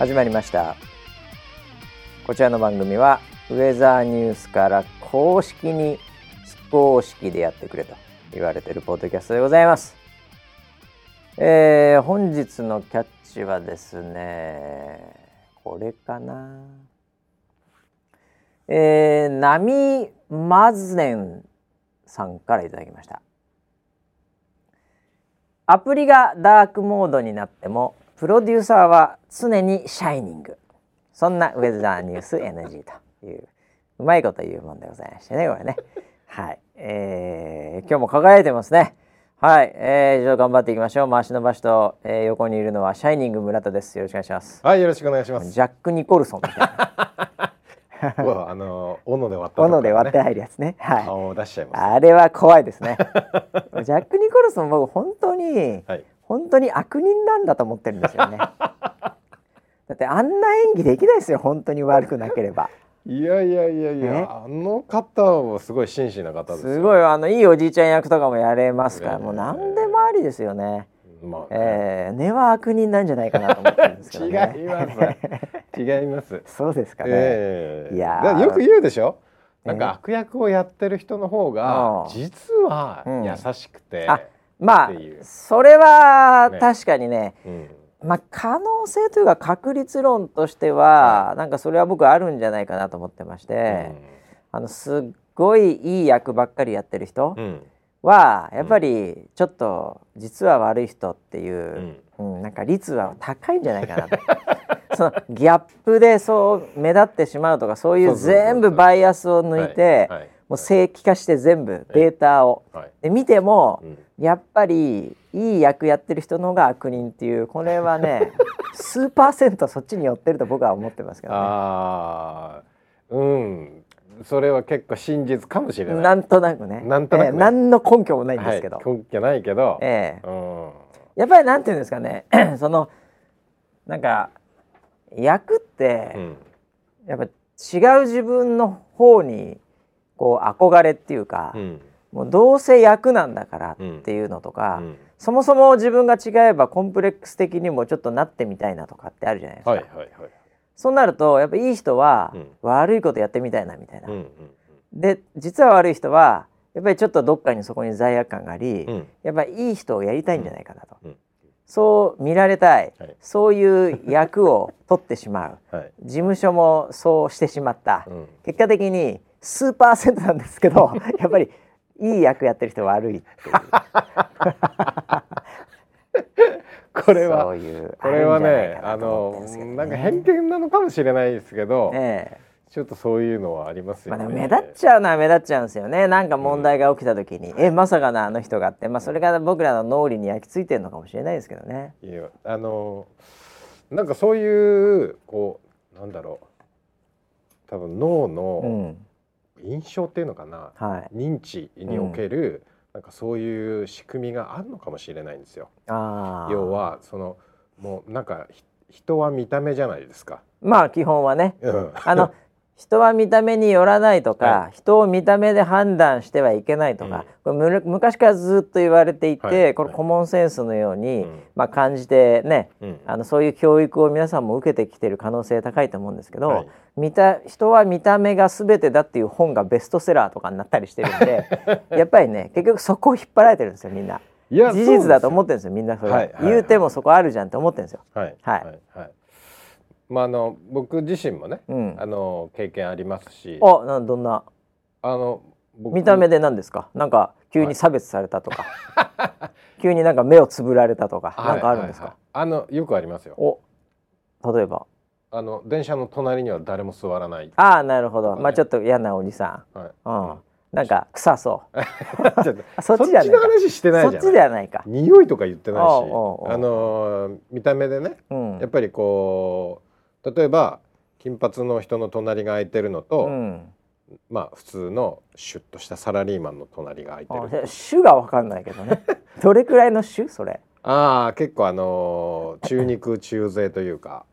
始まりました。こちらの番組はウェザーニュースから公式に非公式でやってくれと言われてるポッドキャストでございます、えー、本日のキャッチはですねこれかな。えー、ナミマズネンさんからいただきました。アプリがダークモードになってもプロデューサーは常にシャイニング。そんなウェザーニュース NG といううまいこと言うもんでございましてねこれね。はい、えー、今日も輝いてますね。はい、えー、以上頑張っていきましょう。回しの場所と、えー、横にいるのはシャイニング村田です。よろしくお願いします。はいよろしくお願いします。ジャック・ニコルソンみたいなあの斧で割った、ね、斧で割って入るやつね。はい。顔を出しちゃいます、あれは怖いですね。ジャックニコルソン僕本当に、はい、本当に悪人なんだと思ってるんですよね。だってあんな演技できないですよ本当に悪くなければ。いやいやいやいや、あの方はすごい真摯な方ですすごいあのいいおじいちゃん役とかもやれますから、もう何でもありですよね。まあ、ね、えー、根は悪人なんじゃないかなと思ってるんですけど、ね、違います。違います。そうですかね。えー、いやよく言うでしょ？なんか悪役をやってる人の方が実は優しくて、うん、まあそれは確かにね、ねうん、まあ可能性というか確率論としては、はい、なんかそれは僕あるんじゃないかなと思ってまして、うん、あのすっごいいい役ばっかりやってる人。はやっぱりちょっと実は悪い人っていう、うん、うん、なんか率は高いんじゃないかなと。そのギャップでそう目立ってしまうとかそういう全部バイアスを抜いてもう正規化して全部データを、はい、で見ても、うん、やっぱりいい役やってる人の方が悪人っていうこれはね 数パーセントそっちに寄ってると僕は思ってますけどね。あうんそれは結構真実かもしれない。なんとなくね。なんとなく、ね、えー、何の根拠もないんですけど。はい、根拠ないけど。ええーうん、やっぱりなんていうんですかね。そのなんか役って、うん、やっぱ違う自分の方にこう憧れっていうか、うん、もうどうせ役なんだからっていうのとか、うん、そもそも自分が違えばコンプレックス的にもちょっとなってみたいなとかってあるじゃないですか。はいはいはい。そうなるとやっぱいい人は悪いことやってみたいなみたいな。うんうんうん、で実は悪い人はやっぱりちょっとどっかにそこに罪悪感があり、うん、やっぱりいい人をやりたいんじゃないかなと。うんうん、そう見られたい、はい、そういう役を取ってしまう、はい、事務所もそうしてしまった、うん、結果的に数パーセントなんですけど やっぱりいい役やってる人は悪いっていう。これはこれはねあのなんか偏見なのかもしれないですけど、ええ、ちょっとそういうのはありますよね。まあ、目立っちゃうのは目立っちゃうんですよね。なんか問題が起きた時に、うん、えまさかのあの人がって、まあそれが僕らの脳裏に焼き付いてるのかもしれないですけどね。いやあのなんかそういうこうなんだろう多分脳の印象っていうのかな、うんはい、認知における、うんなんかそういう仕組みがあるのかもしれないんですよ。要はそのもうなんか人は見た目じゃないですか。まあ基本はね。うん、あの 人は見た目によらないとか、はい、人を見た目で判断してはいけないとか、うん、これ昔からずっと言われていて、はい、これコモンセンスのように、うん、まあ感じてね、うん、あのそういう教育を皆さんも受けてきてる可能性高いと思うんですけど、はい、見た人は見た目が全てだっていう本がベストセラーとかになったりしてるんで やっぱりね結局そこを引っ張られてるんですよみんな。事実だと思ってるんですよみんなそれ、は。い、言うてもそこあるじゃんって思ってるんですよ。はい、はいはいまあ、あの僕自身もね、うん、あの経験ありますし。あなどんな？あの見た目で何ですか？なんか急に差別されたとか、はい、急になんか目をつぶられたとか何、はい、かあるんですか、はいはい、あのよくありますよ。お例えば？あの電車の隣には誰も座らない。ああなるほど、ね、まあちょっと嫌なおじさん、はい。うん、なんか臭そう。そっちじゃない話してないそっちではないか。匂いとか言ってないし。あの見た目でね、うん、やっぱりこう例えば金髪の人の隣が空いてるのと、うん、まあ普通のシュッとしたサラリーマンの隣が空いてる種が分かんないけどね。どれくらいの種？それ。ああ結構あのー、中肉中背というか。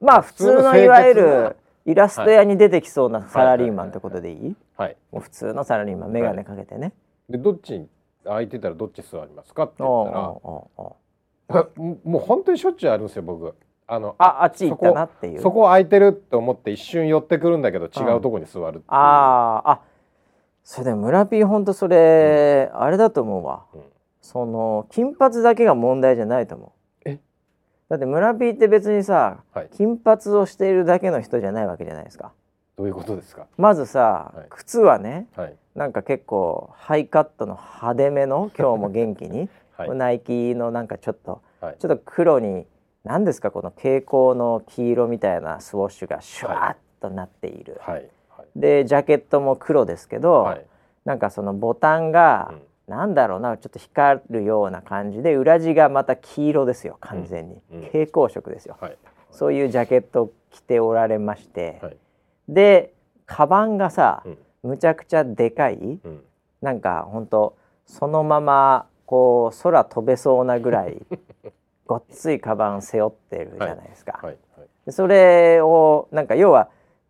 まあ普通のいわゆるイラスト屋に出てきそうなサラリーマンってことでいい？はいもう普通のサラリーマン眼鏡かけてね、でどっち空いてたらどっち座りますかって言ったら。もう本当にしょっちゅうあるんですよ僕あのああっち行ったなっていう。そこ空いてるって思って一瞬寄ってくるんだけど違うとこに座るっていう、ああそれで村 P ほんとそれ、うん、あれだと思うわ、うん、その金髪だけが問題じゃないと思う。え？だって村 P って別にさ、はい、金髪をしているだけの人じゃないわけじゃないですか。どういうことですか？まずさ、はい、靴はね、はい、なんか結構ハイカットの派手めの今日も元気に、はい、ナイキのなんかちょっと、ちょっと黒に何ですかこの蛍光の黄色みたいなスウォッシュがシュワッとなっている、はい。はい、でジャケットも黒ですけど、はい、なんかそのボタンが、うん、なんだろうなちょっと光るような感じで裏地がまた黄色ですよ完全に、うん。うん、蛍光色ですよ、はい、そういうジャケットを着ておられまして、でカバンがさ、むちゃくちゃでかい、うん、なんか本当そのままこう空飛べそうなぐらい ごっついカバン背負ってるじゃないですか。はいはいはい、それをなんか要は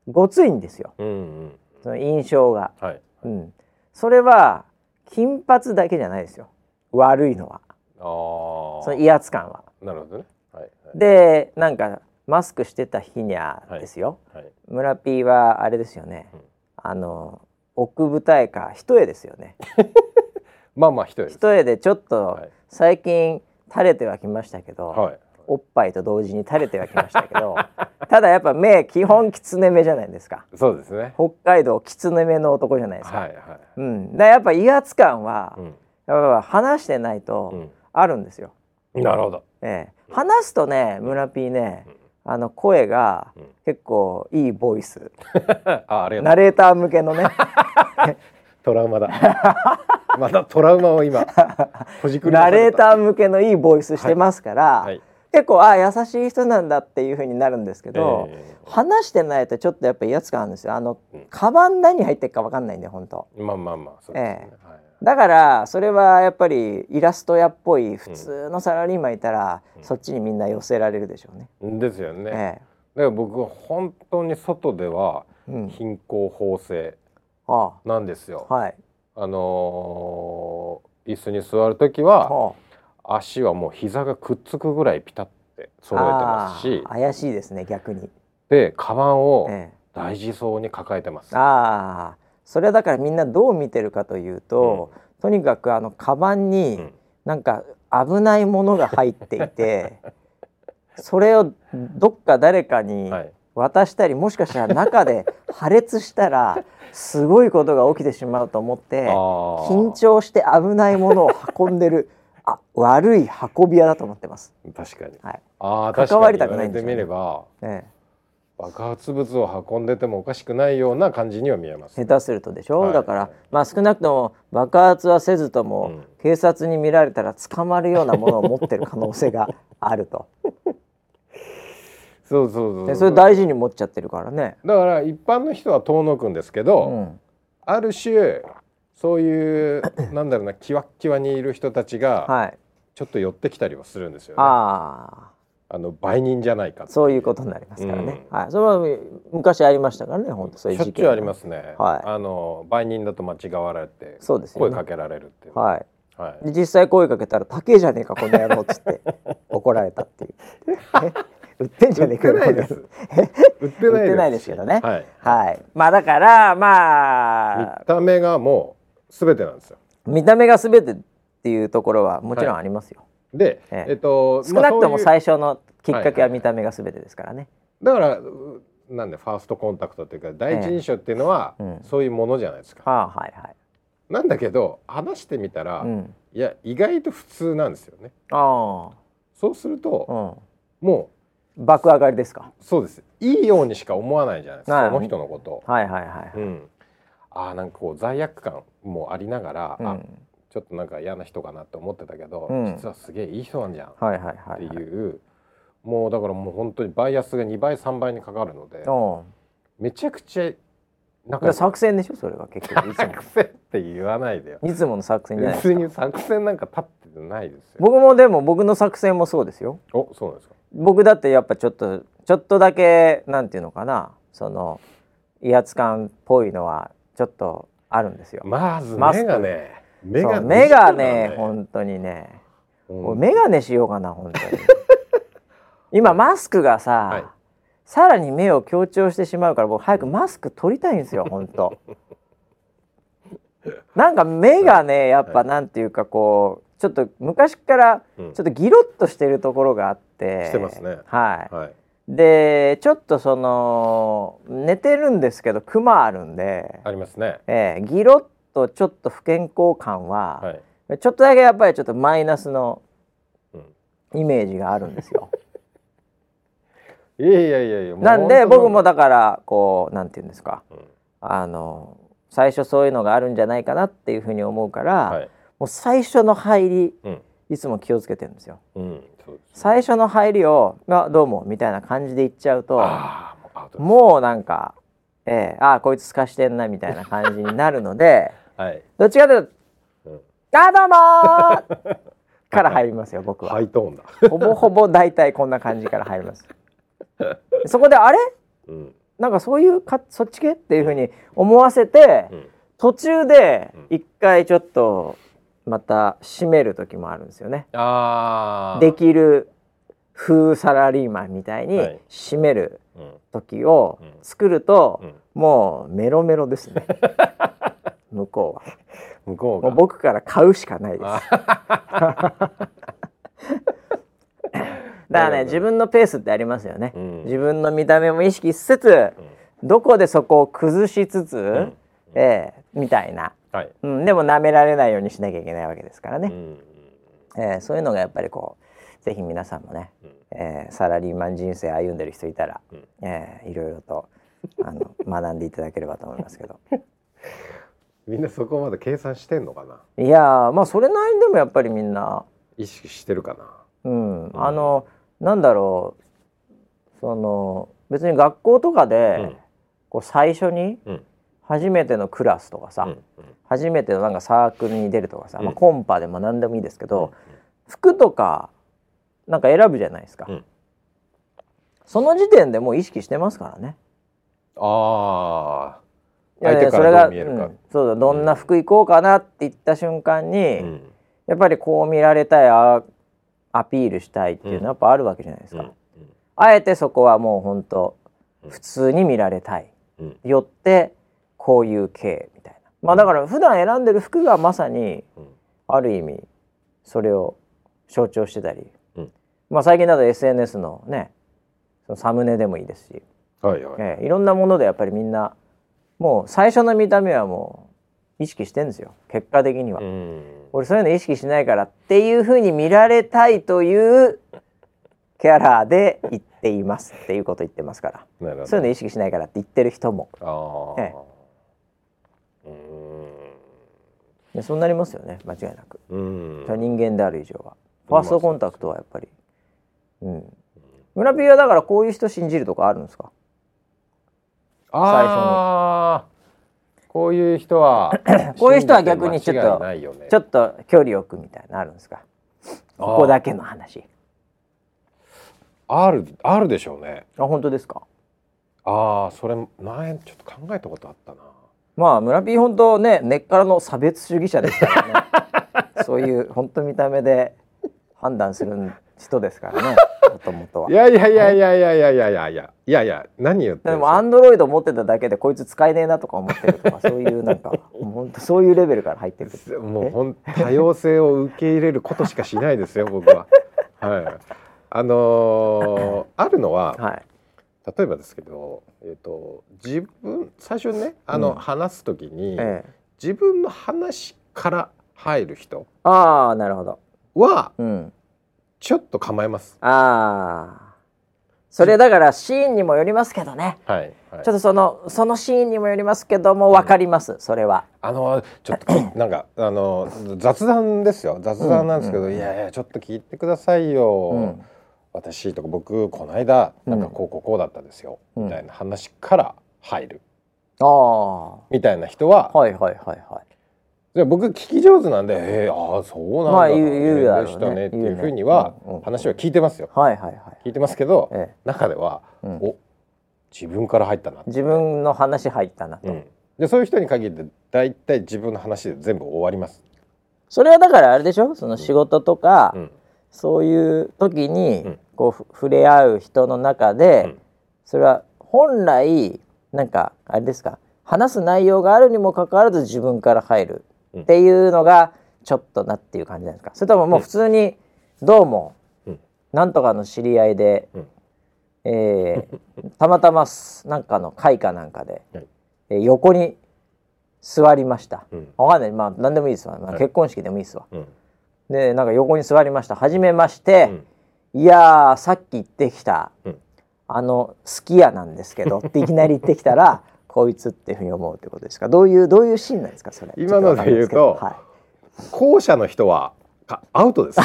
ごついんですよ、うんうん、その印象が、はい、うん。それは金髪だけじゃないですよ。悪いのは。その威圧感は。なるほどね。はいはい、でなんかマスクしてた日にゃですよ、はい。はい、村 P はあれですよね、うん、あの奥舞台か一重ですよね。まあまあ一重一重でちょっと最近垂れてはきましたけど、はい、おっぱいと同時に垂れてはきましたけど ただやっぱ目基本キツネ目じゃないですか。そうですね。北海道キツネ目の男じゃないですか、はいはい。うん、だやっぱ威圧感は、うん、やっぱ話してないとあるんですよ、うん、なるほど、ええ、話すとね村 P ね、あの声が結構いいボイス。ああナレーター向けのね トラウマだ。またトラウマを今ほじくりナレーター向けのいいボイスしてますから、はい。はい、結構あ優しい人なんだっていうふうになるんですけど、えー、話してないとちょっとやっぱ威圧感あるんですよ。あの、うん、カバン何入ってるか分かんないんで本当。まあまあまあそうですね、えーはい、だからそれはやっぱりイラスト屋っぽい普通のサラリーマンいたら、うん、そっちにみんな寄せられるでしょうね。ですよね。えー、だから僕は本当に外では貧困法制なんですよ。はい、あのー、椅子に座る時は、足はもう膝がくっつくぐらいピタッて揃えてますし怪しいですね逆に。でカバンを大事そうに抱えてます。ええ、ああ。それはだからみんなどう見てるかというと、うん、とにかくあのカバンになんか危ないものが入っていて、それをどっか誰かに渡したりもしかしたら中で破裂したらすごいことが起きてしまうと思って緊張して危ないものを運んでるあ悪い運び屋だと思ってます。確かに。はい。ああ関わりたくないんでね、みれば、ね、爆発物を運んでてもおかしくないような感じには見えます。下手するとでしょ？はい、だから、まあ少なくとも爆発はせずとも、うん、警察に見られたら捕まるようなものを持ってる可能性があると。そうそうそう。それ大事に持っちゃってるからね。だから一般の人は遠のくんですけど、うん、ある種そういうなんだろうなキワッキワにいる人たちが、ちょっと寄ってきたりはするんですよね。ああ。の売人じゃないかそういうことになりますからね、うん、はい、それは昔ありましたからね本当そういう事件。しょありますね、はい、あの売人だと間違われてそうです、ね、声かけられるっていう。はい、はい、実際声かけたら「高えじゃねえかこの野郎」っつって 怒られたっていう 売ってんじゃねえか売ってないです。売ってないですけどね。はい、はい、まあだからまあ見た目がもうすべてなんですよ。見た目がすべてっていうところはもちろんありますよ、はい、で、ええ。っと少なくとも最初のきっかけは見た目がすべてですからね、だからなんでファーストコンタクトっていうか第一印象っていうのは、えうん、そういうものじゃないですか、あはいはい。なんだけど話してみたら、うん、いや意外と普通なんですよね。あ。そうすると、うん、もう爆上がりですか？そうです。いいようにしか思わないじゃないですか、その人のことはいはいはい、うん、あなんかこう罪悪感もありながら、うん、あちょっとなんか嫌な人かなって思ってたけど、うん、実はすげえいい人なんじゃん、はいはいはい、っていうもうだからもう本当にバイアスが2倍3倍にかかるのでめちゃくちゃなんか作戦でしょ？それは結局。作戦って言わないでよ。いつもの作戦じゃない別に作戦なんか立ってないですよ。僕もでも僕の作戦もそうですよ。おそうなんですか僕だってやっぱちょっとちょっとだけなんていうのかな。その威圧感っぽいのはちょっとあるんですよ。まず目がね目が目がね本当にね、うん、メガネしようかな本当に。今マスクがさ、はい、さらに目を強調してしまうから僕早くマスク取りたいんですよ本当。なんか目がねやっぱなんていうかこうちょっと昔からちょっとギロッとしてるところがあって、してますね。はい、はい、でちょっとその寝てるんですけどクマあるんで。ありますね、えー、ギロッとちょっと不健康感は、はい、ちょっとだけやっぱりちょっとマイナスのイメージがあるんですよ。いやいやいやいやなんで僕もだからこうなんて言うんですか、うん、あの最初そういうのがあるんじゃないかなっていうふうに思うから、はい、もう最初の入り、うん、いつも気をつけてるんですよ。うん、最初の入りを「あどうも」みたいな感じで言っちゃうともうなんか「えー、ああこいつすかしてんな」みたいな感じになるので、はい、どっちかというと「うん、あどうもから入りますよ僕は。ハイトーンだ。ほぼほぼ大体こんな感じから入ります。そこであれ、うん、なんかそういうかそっち系？っていうふうに思わせて、うん、途中で一回ちょっとまた閉める時もあるんですよね。できる風サラリーマンみたいに閉める時を作ると、もうメロメロですね。向こうは。向こうもう僕から買うしかないです。だからね自分のペースってありますよね、うん、自分の見た目も意識しつつ、うん、どこでそこを崩しつつ、うん、えー、みたいな、はい、うん、でも舐められないようにしなきゃいけないわけですからね、うん、えー、そういうのがやっぱりこうぜひ皆さんもね、うん、えー、サラリーマン人生歩んでる人いたら、うん、えー、いろいろとあの 学んでいただければと思いますけど。みんなそこまで計算してんのかな？いやまあそれなりにでもやっぱりみんな意識してるかな？うん、あのなんだろうその別に学校とかで、こう最初に初めてのクラスとかさ、初めてのなんかサークルに出るとかさ、まあ、コンパでも何でもいいですけど、服とかなんか選ぶじゃないですか、その時点でもう意識してますからね。ああ相手からどう見えるか、うん、そうだどんな服行こうかなって言った瞬間に、うん、やっぱりこう見られたいあアピールしたいっていうのはやっぱあるわけじゃないですか。うん、あえてそこはもう本当普通に見られたい、よってこういう系みたいな。まあだから普段選んでる服がまさにある意味それを象徴してたり、まあ最近だと SNS のねそのサムネでもいいですし、はいはい。えー、いろんなものでやっぱりみんなもう最初の見た目はもう意識してんですよ。結果的には。俺そういうの意識しないからっていうふうに見られたいというキャラで言っていますっていうこと言ってますから。そういうの意識しないからって言ってる人も。ええ、そうなりますよね。間違いなく。人間である以上は。ファーストコンタクトはやっぱり。うん。村ピーはだからこういう人信じるとかあるんですか？最初に。こういう人は こういう人は逆にちょっと、ね、ちょっと距離を置くみたいなあるんですか？ここだけの話。あるあるでしょうね。あ本当ですか？ああそれ前ちょっと考えたことあったなまあ村ピー本当ね根っからの差別主義者ですからね そういう本当見た目で判断する人ですからねもともとは。いやいやいやいやいやいやいやいやいやいやいや何言ってでもアンドロイド持ってただけでこいつ使えねえなとか思ってるとか そういうなんか本当そういうレベルから入ってるもう本多様性を受け入れることしかしないですよ僕は。はい。あのー、あるのは、はい、例えばですけど、えっ、ー、と自分最初にねあの、うん、話すときに、ええ、自分の話から入る人ああなるほど。は、うん、ちょっと構えます。ああそれだからシーンにもよりますけどね、はい、はい、ちょっとそのそのシーンにもよりますけども分かります、うん、それは。あのちょっと なんかあの雑談ですよ。雑談なんですけど、うんうん、いやいやちょっと聞いてくださいよ、うん、私とか僕この間なんかこうこうこうだったですよ、みたいな話から入る、ああみたいな人ははいはいはいはい。じゃ僕聞き上手なんで「えー、ああそうなんだ、まあ、言う言うでしたね」っていうふうには話は聞いてますよ。はいはいはい、聞いてますけど、ええ、中では、うん、お自分から入ったな自分の話入ったなと、うん、でそういう人に限って大体自分の話で全部終わります。それはだからあれでしょ？その仕事とか、うん、そういう時にこう触れ合う人の中で、それは本来なんかあれですか話す内容があるにもかかわらず自分から入るっていうのがちょっとなっていう感じなんですか？それとももう普通にどうもなんとかの知り合いで、えー、たまたまなんかの会かなんかで、えー、横に座りました、うん、わかんない。まあ何でもいいですわ、まあ、結婚式でもいいですわ、でなんか横に座りました。はじめまして、いやさっき言ってきた、あの好きやなんですけど っていきなり言ってきたらこいつっていうふうに思うってことですか？どういうどういうシーンなんですかそれ？今ので言うと、はい、後者の人はアウトです。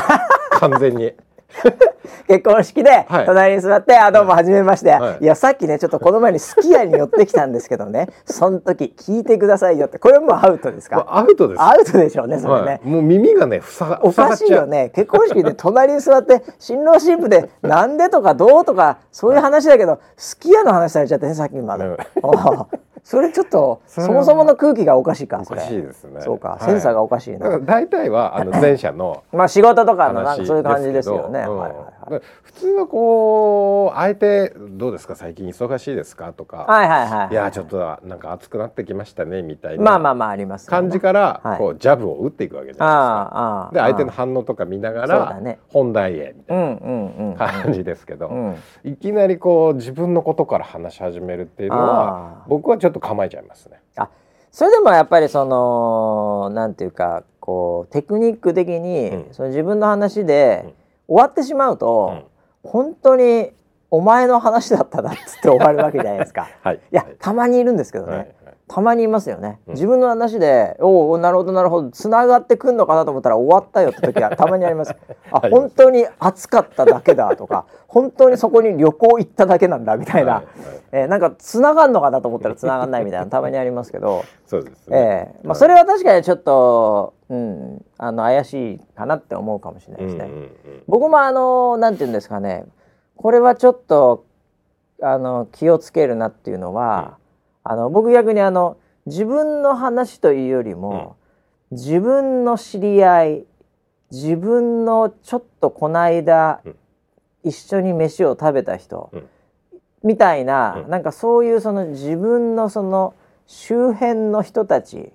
完全に 結婚式で隣に座って「あどうもはじめまして」はい、いやさっきねちょっとこの前にすき家に寄ってきたんですけどね。その時聞いてくださいよって。これもアウトですか？アウトです。アウトでしょうねそれね、はい、もう耳がねふさおかしいよね。結婚式で隣に座って新郎新婦でなんでとかどうとかそういう話だけどすき家の話されちゃってねさっきまで。それちょっとそもそもの空気がおかしいかおかしいですね。そうか、センサーがおかしいな。大体はあの前者のまあ仕事とかのなんかそういう感じですよね、はいはいはい、普通はこう相手どうですか最近忙しいですかとか。はいはいはい、い。やちょっとなんか暑くなってきましたねみたいなまあまあまああります、感じからこうジャブを打っていくわけじゃないですか。で相手の反応とか見ながら本題へみたいな感じですけど、いきなりこう自分のことから話し始めるっていうのは僕はちょっとと構えちゃいますね。あそれでもやっぱりそのなんていうかこうテクニック的に、うん、その自分の話で終わってしまうと、うん、本当にお前の話だったなっつって終わるわけじゃないですか。はい、いや、たまにいるんですけどね。はいたまにいますよね、うん、自分の話でおおなるほどなるほどつながってくんのかなと思ったら終わったよって時は たまにあります。あ本当に暑かっただけだとか 本当にそこに旅行行っただけなんだみたいな、はいはい、えー、なんかつながるのかなと思ったら つながんないみたいなたまにありますけど。そうですね、えーまあ、それは確かにちょっと、うん、あの怪しいかなって思うかもしれないですね。うんうんうん、僕もあのなんて言うんですかね。これはちょっとあの気をつけるなっていうのは、あの僕逆にあの自分の話というよりも、うん、自分の知り合い自分のちょっとこの間、うん、一緒に飯を食べた人、うん、みたいな、うん、なんかそういうその自分のその周辺の人たち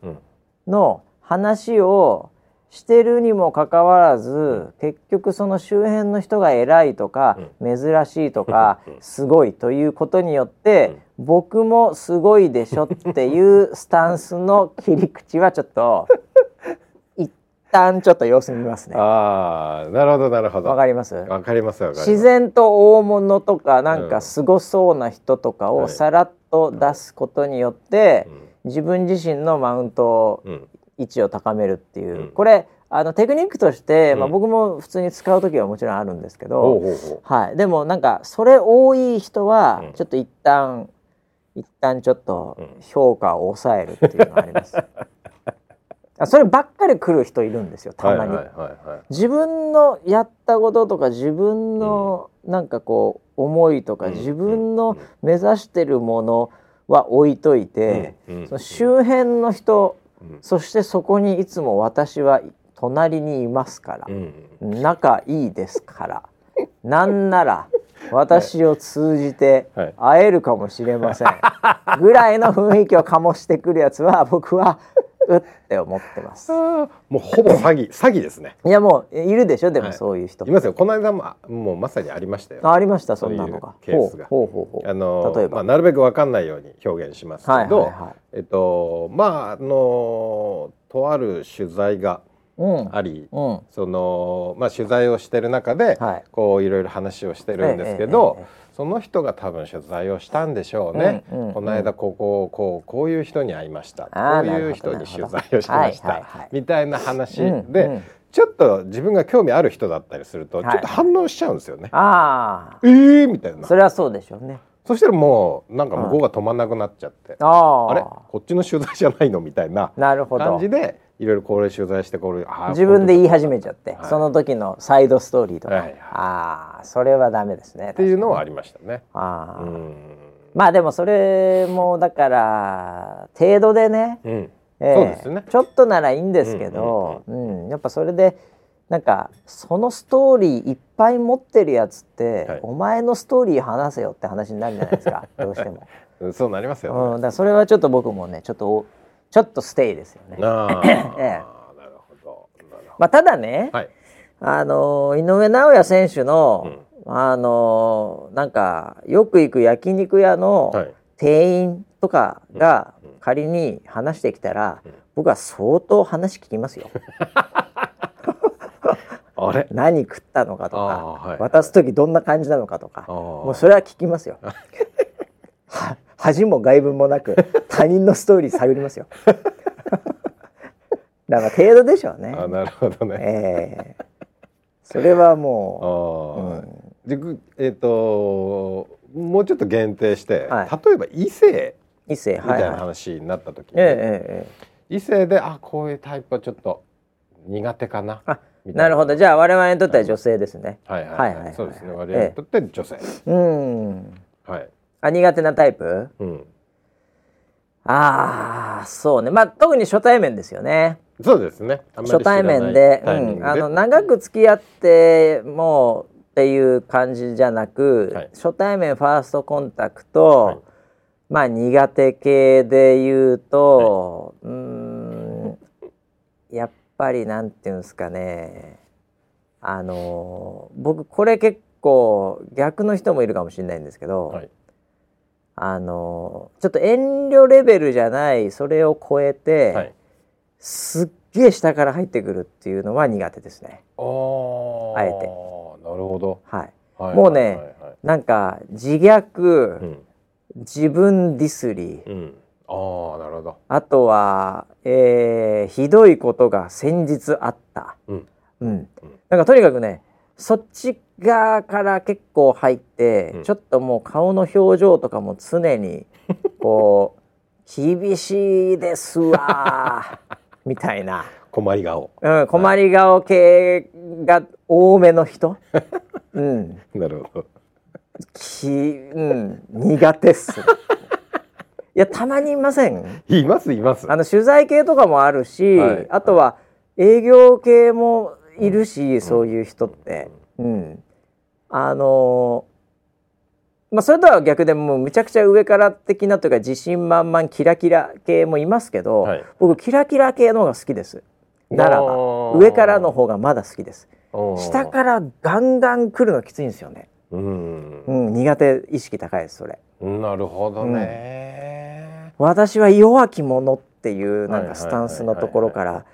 の話をしてるにもかかわらず結局その周辺の人が偉いとか、珍しいとか、すごいということによって、僕もすごいでしょっていうスタンスの切り口はちょっと 一旦ちょっと様子見ますね。ああなるほどなるほど。わかります？わかります自然と大物とかなんかすごそうな人とかをさらっと出すことによって、自分自身のマウント位置を高めるっていう、これあのテクニックとして、まあ、僕も普通に使う時はもちろんあるんですけど、はい、でもなんかそれ多い人はちょっと一旦一旦ちょっと評価を抑えるっていうのがあります。そればっかり来る人いるんですよたまに、自分のやったこととか自分のなんかこう思いとか、自分の目指してるものは置いといて、その周辺の人、そしてそこにいつも私は隣にいますから、仲いいですからなんなら私を通じて会えるかもしれません、ぐらいの雰囲気を醸してくるやつは僕はうって思ってます。もうほぼ詐欺詐欺ですね。いやもういるでしょ？でもそういう人、はい、いますよ。この間ももうまさにありましたよ、ありましたそんなのが。ケースが。ほうほうほうあの例えば、まあ、なるべくわかんないように表現しますけど、はいはいはい、えっとまああのとある取材があり、うん、そのまあ取材をしてる中で、はい、こういろいろ話をしてるんですけど、えええ、その人が多分取材をしたんでしょうね。うんうん、この間こここうこういう人に会いました。こういう人に取材をしました、みたいな話で。うんうん。ちょっと自分が興味ある人だったりすると、ちょっと反応しちゃうんですよね。ああ。ええー、みたいな。それはそうでしょうね。そしたらもうなんか向こうが止まんなくなっちゃって、ああれ？こっちの取材じゃないの？みたいな感じでいろいろこれ取材してこれ自分で言い始めちゃって、はい、その時のサイドストーリーとか、はいはい、ああそれはダメですね。っていうのはありましたね。ああまあでもそれもだから程度でね、うん。えー、そうですね。ちょっとならいいんですけど、うん、うんうん、やっぱそれでなんかそのストーリーいっぱい持ってるやつって、はい、お前のストーリー話せよって話になるじゃないですか。どうしても。そうなりますよ、ね、うん、だそれはちょっと僕もねちょっとちょっとステイですよね。あ ええ、まあ、ただね、はい、あの井上尚弥選手の、うん、あのなんかよく行く焼肉屋の店員とかが仮に話してきたら、うん、僕は相当話聞きますよ。あれ？何食ったのかとか、はい、渡す時どんな感じなのかとかもうそれは聞きますよ。恥も外文もなく 他人のストーリー探りますよ。だから程度でしょうね。あなるほどね。えー、それはもう。うん、えっ、ー、ともうちょっと限定して、はい、例えば異性異性みたいな話になった時に、はいはいえー、異性であこういうタイプはちょっと苦手かな。なるほどじゃあ我々にとっては女性ですね。はいはいはい、そうですね我々にとって女性。うん。はい。あ苦手なタイプ？うん。ああそうねまあ特に初対面ですよね。そうですね。初対面で、うん、あの長く付き合ってもうっていう感じじゃなく、はい、初対面ファーストコンタクト、はい、まあ苦手系で言うと、はい、うんやっぱりなんていうんですかねあの僕これ結構逆の人もいるかもしれないんですけど、はい、あのちょっと遠慮レベルじゃないそれを超えて、はい、すっげえ下から入ってくるっていうのは苦手ですね。あえて。なるほど。はい。はい、もうね、はいはい、なんか自虐、うん、自分ディスり、うん。あなるほど。あとは、えー、ひどいことが先日あった、うん。うん、なんかとにかくねそっち側から結構入って、うん、ちょっともう顔の表情とかも常に こう厳しいですわ みたいな。困り顔、うん、困り顔系が多めの人、うん、なるほど。き、うん、苦手っす。いやたまにいません？いますいます。あの取材系とかもあるし、はい、あとは営業系もいるし、うん、そういう人って、うん、うん、あのまあそれとは逆でもうむちゃくちゃ上から的なというか自信満々キラキラ系もいますけど、はい、僕キラキラ系の方が好きです。ならば上からの方がまだ好きです。下からガンガン来るのきついんですよね。うん、うん、苦手意識高いですそれ。なるほどね、私は弱き者っていうなんかスタンスのところから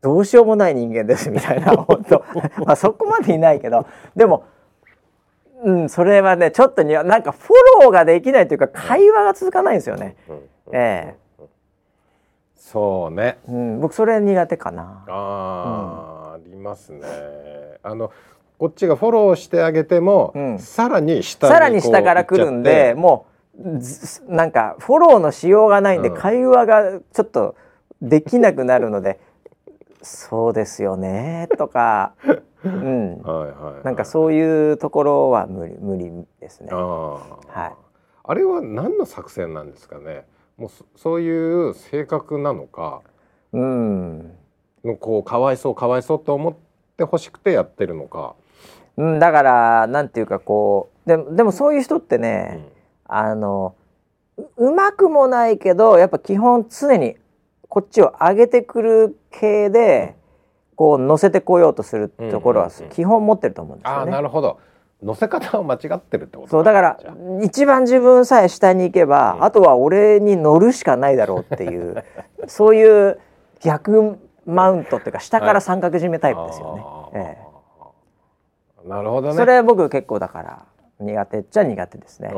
どうしようもない人間ですみたいな本当。まあそこまでいないけど。でもうんそれはねちょっとになんかフォローができないというか会話が続かないんですよね。ええ。そうね、うん、僕それ苦手かな。あ、うん、ありますね。あのこっちがフォローしてあげても、うん、さらに下さらに下から来るんでもうなんかフォローのしようがないんで、会話がちょっとできなくなるので「そうですよね」とか、うん、はいはい、なんかそういうところは無理無理ですね。はい、あれは何の作戦なんですかね？もうそういう性格なのか、うん、のこうかわいそうかわいそうと思ってほしくてやってるのか？うん、だからなんていうかこうででもそういう人ってね、うん。あのうまくもないけどやっぱ基本常にこっちを上げてくる系でこう乗せてこようとするところは基本持ってると思うんですよね。あなるほど乗せ方を間違ってるってことそうだから一番自分さえ下に行けば、うん、あとは俺に乗るしかないだろうっていう そういう逆マウントっていうか下から三角締めタイプですよね。はいええ、なるほどね。それ僕結構だから苦手っちゃ苦手ですね。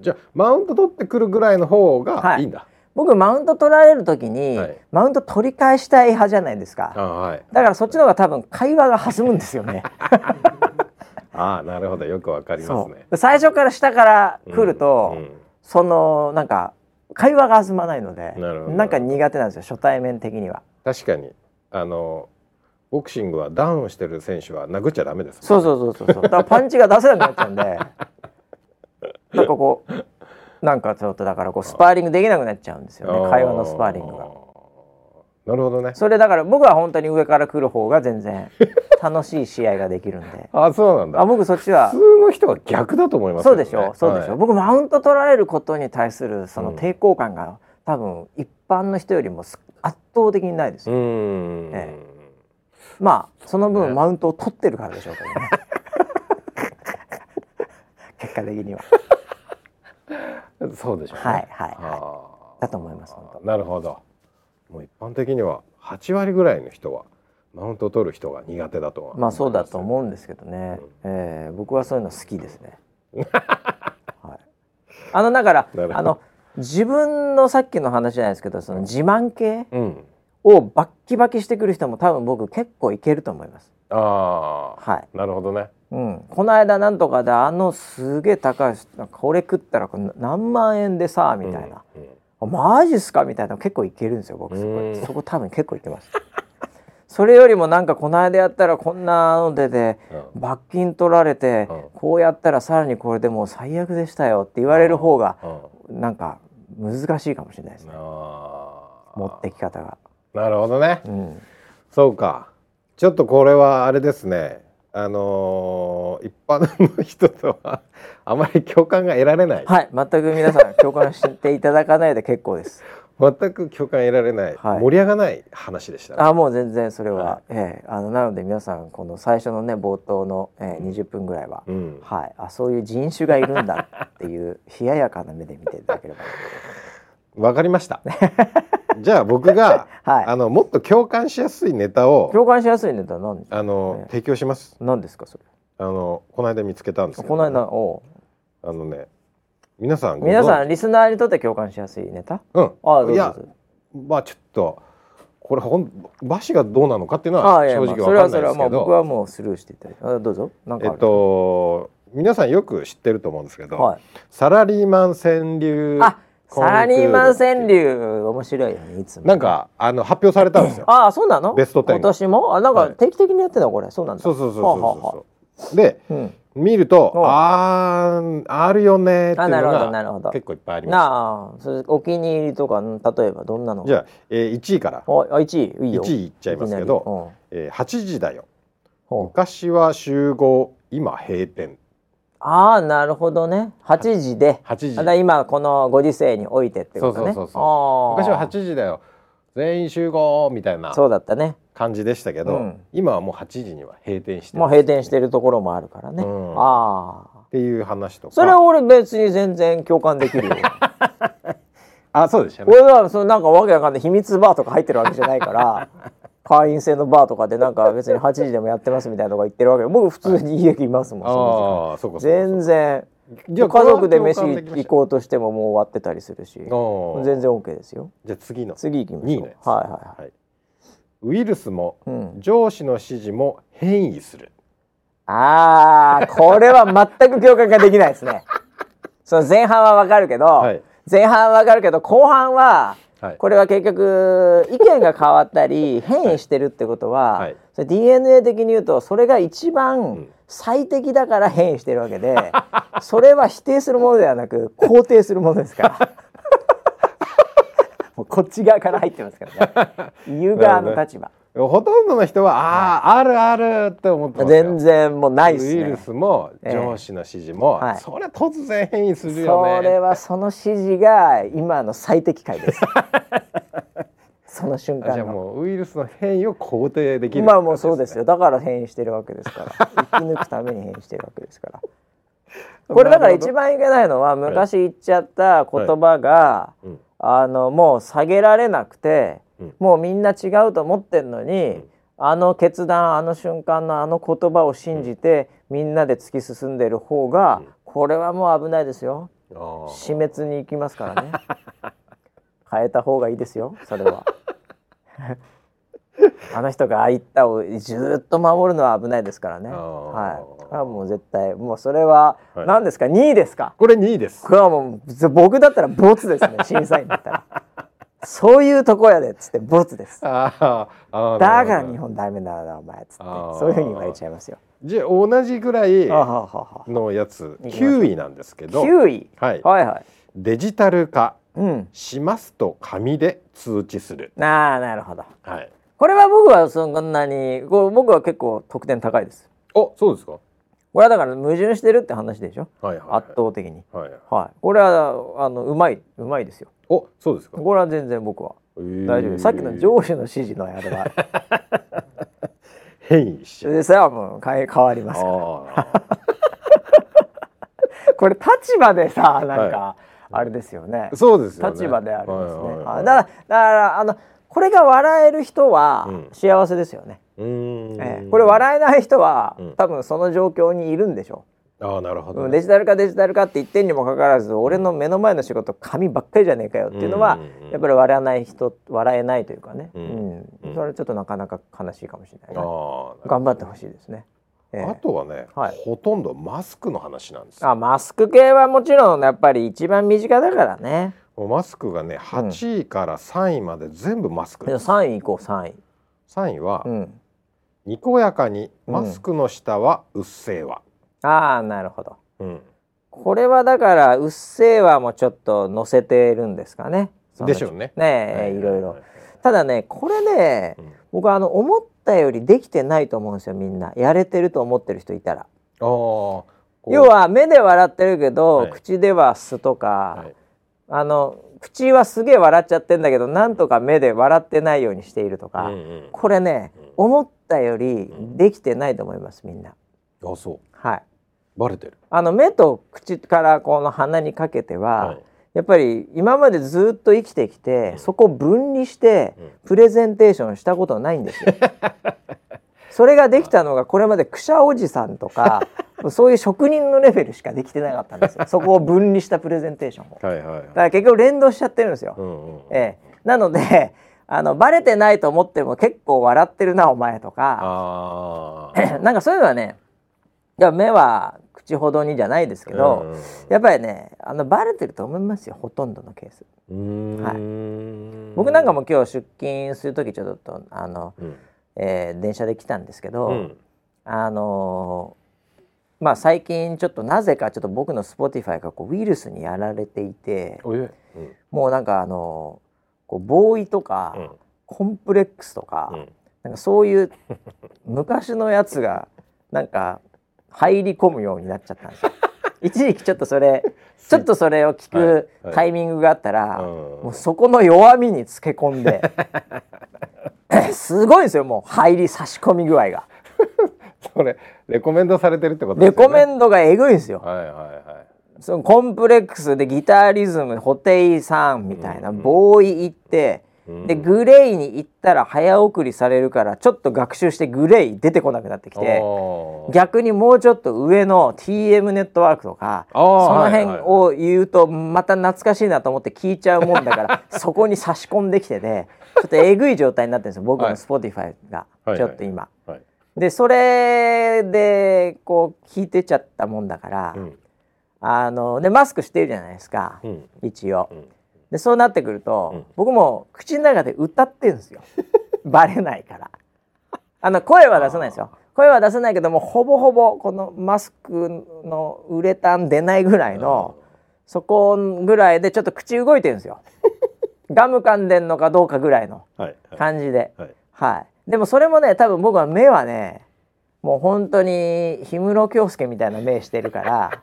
じゃあマウント取ってくるぐらいの方がいいんだ。はい、僕マウント取られる時に、はい、マウント取り返したい派じゃないですか。はい、だからそっちの方が多分会話が弾むんですよね。ああなるほど。よくわかりますね。最初から下から来ると、うんうん、そのなんか会話が弾まないのでなんか苦手なんですよ初対面的には。確かに。あのボクシングはダウンしてる選手は殴っちゃダメです、ね、そうそうそうそう。だからパンチが出せなくなっちゃうんで。なんかこうなんかちょっとだからこうスパーリングできなくなっちゃうんですよね。会話のスパーリングが。なるほどね。それだから僕は本当に上から来る方が全然 楽しい試合ができるんで。あそうなんだ。あ僕そっちは普通の人は逆だと思います、ね、そうでしょ？そうでしょ、はい、僕マウント取られることに対するその抵抗感が、うん、多分一般の人よりも圧倒的にないですよ、ええ、まあその分、ね、マウントを取ってるからでしょうけどね。結果的にはそうでしょう、ね、はいはいはい。だと思いますなるほど。もう一般的には8割ぐらいの人はマウントを取る人が苦手だとまあそうだと思うんですけどね、うん、えー、僕はそういうの好きですね。はい、あのだからあの自分のさっきの話じゃないですけどその自慢系をバッキバキしてくる人も多分僕結構いけると思います。ああ、はい。なるほどね。うん、この間なんとかであのすげえ高いこれ食ったら何万円でさみたいな、うんうん、マジっすか？みたいな。結構いけるんですよ僕。そこそこ多分結構いけます。それよりもなんかこの間やったらこんなのでで罰金取られてこうやったらさらにこれでもう最悪でしたよって言われる方がなんか難しいかもしれないですね。持ってき方が。なるほどね、うん、そうかちょっとこれはあれですね。あのー、一般の人とはあまり共感が得られない。はい全く皆さん共感していただかないで結構です。全く共感得られない、はい、盛り上がない話でした、ね、あもう全然それは、はい、えー、あのなので皆さんこの最初のね冒頭の、えー、20分ぐらいは、うん、はい、あそういう人種がいるんだっていう 冷ややかな目で見ていただければわかりました。じゃあ僕が、はい、あのもっと共感しやすいネタを共感しやすいネタ何あの、提供します。何ですかそれ？あのこの間見つけたんですこの間おあのね皆さん皆さんリスナーにとって共感しやすいネタ？うん。あいやまあちょっとこれほん馬氏がどうなのかっていうのは正直わかんないですけど、まあ、それはそれは僕はもうスルーしていただいて。どうぞ。なんかえっと皆さんよく知ってると思うんですけど、はい、サラリーマン川柳あサラリーマン川柳面白いよねいつも。なんかあの発表されたんですよ。ああそうなの？ベスト10今年も？あなんか定期的にやってたこれ？そうなんだ。そうそうそうそうそう、で、うん。見るとあああるよねっていうのが結構いっぱいあります。なあお気に入りとか例えばどんなの？じゃあ、えー、1位から。あ1位いいよ。1位いっちゃいますけど、えー、8時だよ。昔は集合今閉店ああなるほどね。8時で。8時。だ今このご時世においてってことね。そうそうそう昔は8時だよ。全員集合みたいなそうだったね。感じでしたけど、うん、今はもう8時には閉店して、ね、もう閉店してるところもあるからね、うん、ああっていう話とか。それは俺別に全然共感できるよ。あそうでしたね。俺はそのなんかわけわかんない秘密バーとか入ってるわけじゃないから 会員制のバーとかでなんか別に8時でもやってますみたいなとか言ってるわけ僕普通に家来ますもん、はい、あそうか全然。家族で飯行こうとしてももう終わってたりするし。全然 OK ですよ。じゃあ次の。次行きましょう。はいはいはい。ウイルスも、うん、上司の指示も変異する。ああこれは全く共感ができないですね。その前半はわかるけど、はい、前半はわかるけど後半はこれは結局意見が変わったり変異してるってことは、はい、それ DNA 的に言うとそれが一番最適だから変異してるわけで、それは否定するものではなく肯定するものですから。もうこっち側から入ってますからね。言う側の立場。ほとんどの人はああ、あるあるって思って全然もうないね、ウイルスも上司の指示も、えーはい、それ突然変異するよね。それはその指示が今の最適解です。その瞬間じゃあもうウイルスの変異を肯定できる、ね、まあもうそうですよ。だから変異してるわけですから。生き抜くために変異してるわけですから。これだから一番いけないのは昔言っちゃった言葉が、はい。うん、あのもう下げられなくてもうみんな違うと思ってんのに、あの決断あの瞬間のあの言葉を信じて、みんなで突き進んでる方が、これはもう危ないですよ。死滅に行きますからね。変えた方がいいですよそれは。あの人がああいったをずっと守るのは危ないですからね。はい。あもう絶対もうそれは何ですか、はい、2位ですか？これ2位です。これはもう僕だったらボツですね 審査員だったらそういうとこやでっつってボツです。だから日本ダメだなお前っつってそういうふうに言われちゃいますよ。じゃあ同じぐらいのやつ9位なんですけど。9位、はい、はいはい。デジタル化しますと紙で通知する、うん、ああなるほど。はい。これは僕はそんなにこう僕は結構得点高いです。あそうですか？これはだから矛盾してるって話でしょ、はいはい、圧倒的に、はい、はい、これはあのうまいうまいですよおそうですか。これは全然僕は。大丈夫さっきの上司の指示のやれは。変異しちゃう。でそれはもう変え変わりますから。これ立場でさなんか、はい、あれですよね。そうですよね。立場でありますね、だからだからあのこれが笑える人は幸せですよね、うん、えー、これ笑えない人は、うん、多分その状況にいるんでしょうあなるほど、ね、デジタル化デジタル化って言ってんにもかかわらず俺の目の前の仕事紙ばっかりじゃねえかよっていうのは、やっぱり笑えない人笑えないというかね、うん、うん、それはちょっとなかなか悲しいかもしれない、ね、頑張ってほしいですね。えー、あとはね、はい、ほとんどマスクの話なんですあマスク系はもちろんやっぱり一番身近だからね。マスクがね8位から3位まで全部マスクです、うん、3位いこう3位。3位は、うん、にこやかにマスクの下はうっせぇわ、うん、ああなるほど、うん、これはだからうっせぇわもちょっと載せてるんですかね。でしょうね。ねえ、いろいろ。ただねこれね、僕はあの思ったよりできてないと思うんですよみんな。やれてると思ってる人いたら。要は目で笑ってるけど、はい、口ではすとか、はい。あの口はすげえ笑っちゃってんだけどなんとか目で笑ってないようにしているとか、うんうん、これね、うん、思ったよりできてないと思いますみんな。あそう。はいバレてる？あの目と口からこの鼻にかけては、はい、やっぱり今までずっと生きてきて、うん、そこ分離してプレゼンテーションしたことないんですよ。それができたのがこれまでくしゃおじさんとか そういう職人のレベルしかできてなかったんですよ。そこを分離したプレゼンテーションを、はいはいはい、だから結局連動しちゃってるんですよ、うんうん、ええ、なのであのバレてないと思っても結構笑ってるなお前とか。なんかそういうのはねいや目は口ほどにじゃないですけど、うん、やっぱりねあのバレてると思いますよほとんどのケース。はい、僕なんかも今日出勤する時ちょっとあの、うんえー、電車で来たんですけど、うん、あのー、まあ最近ちょっとなぜかちょっと僕の Spotify がこうウイルスにやられていて、うん、もうなんかあのー、こうボーイとか、うん、コンプレックスとか、なんかそういう昔のやつがなんか入り込むようになっちゃったんですよ。一時期ちょっとそれ ちょっとそれを聞くタイミングがあったら、はいはい、もうそこの弱みにつけ込んで すごいですよもう入り差し込み具合が。それレコメンドされてるってことですね。レコメンドがえぐいんですよ。はいはいはい。そのコンプレックスでギタリズム布袋さんみたいな、うんうん、ボーイ行って、うん、でグレイに行ったら早送りされるからちょっと学習してグレイ出てこなくなってきて逆にもうちょっと上の TM ネットワークとかその辺を言うとまた懐かしいなと思って聞いちゃうもんだからそこに差し込んできててちょっとえぐい状態になってるんですよ僕の Spotify が、ちょっと今。はい。でそれでこう聞いてちゃったもんだから、うん、あのでマスクしてるじゃないですか、うん、一応。でそうなってくると、僕も口の中で歌ってるんですよ。バレないから。あの声は出さないですよ。声は出せないけどもほぼほぼこのマスクのウレタン出ないぐらいのそこぐらいでちょっと口動いてるんですよ。ガム噛んでんのかどうかぐらいの感じで、はい、はい。はい、でもそれもね多分僕は目はねもう本当に氷室京介みたいな目してるから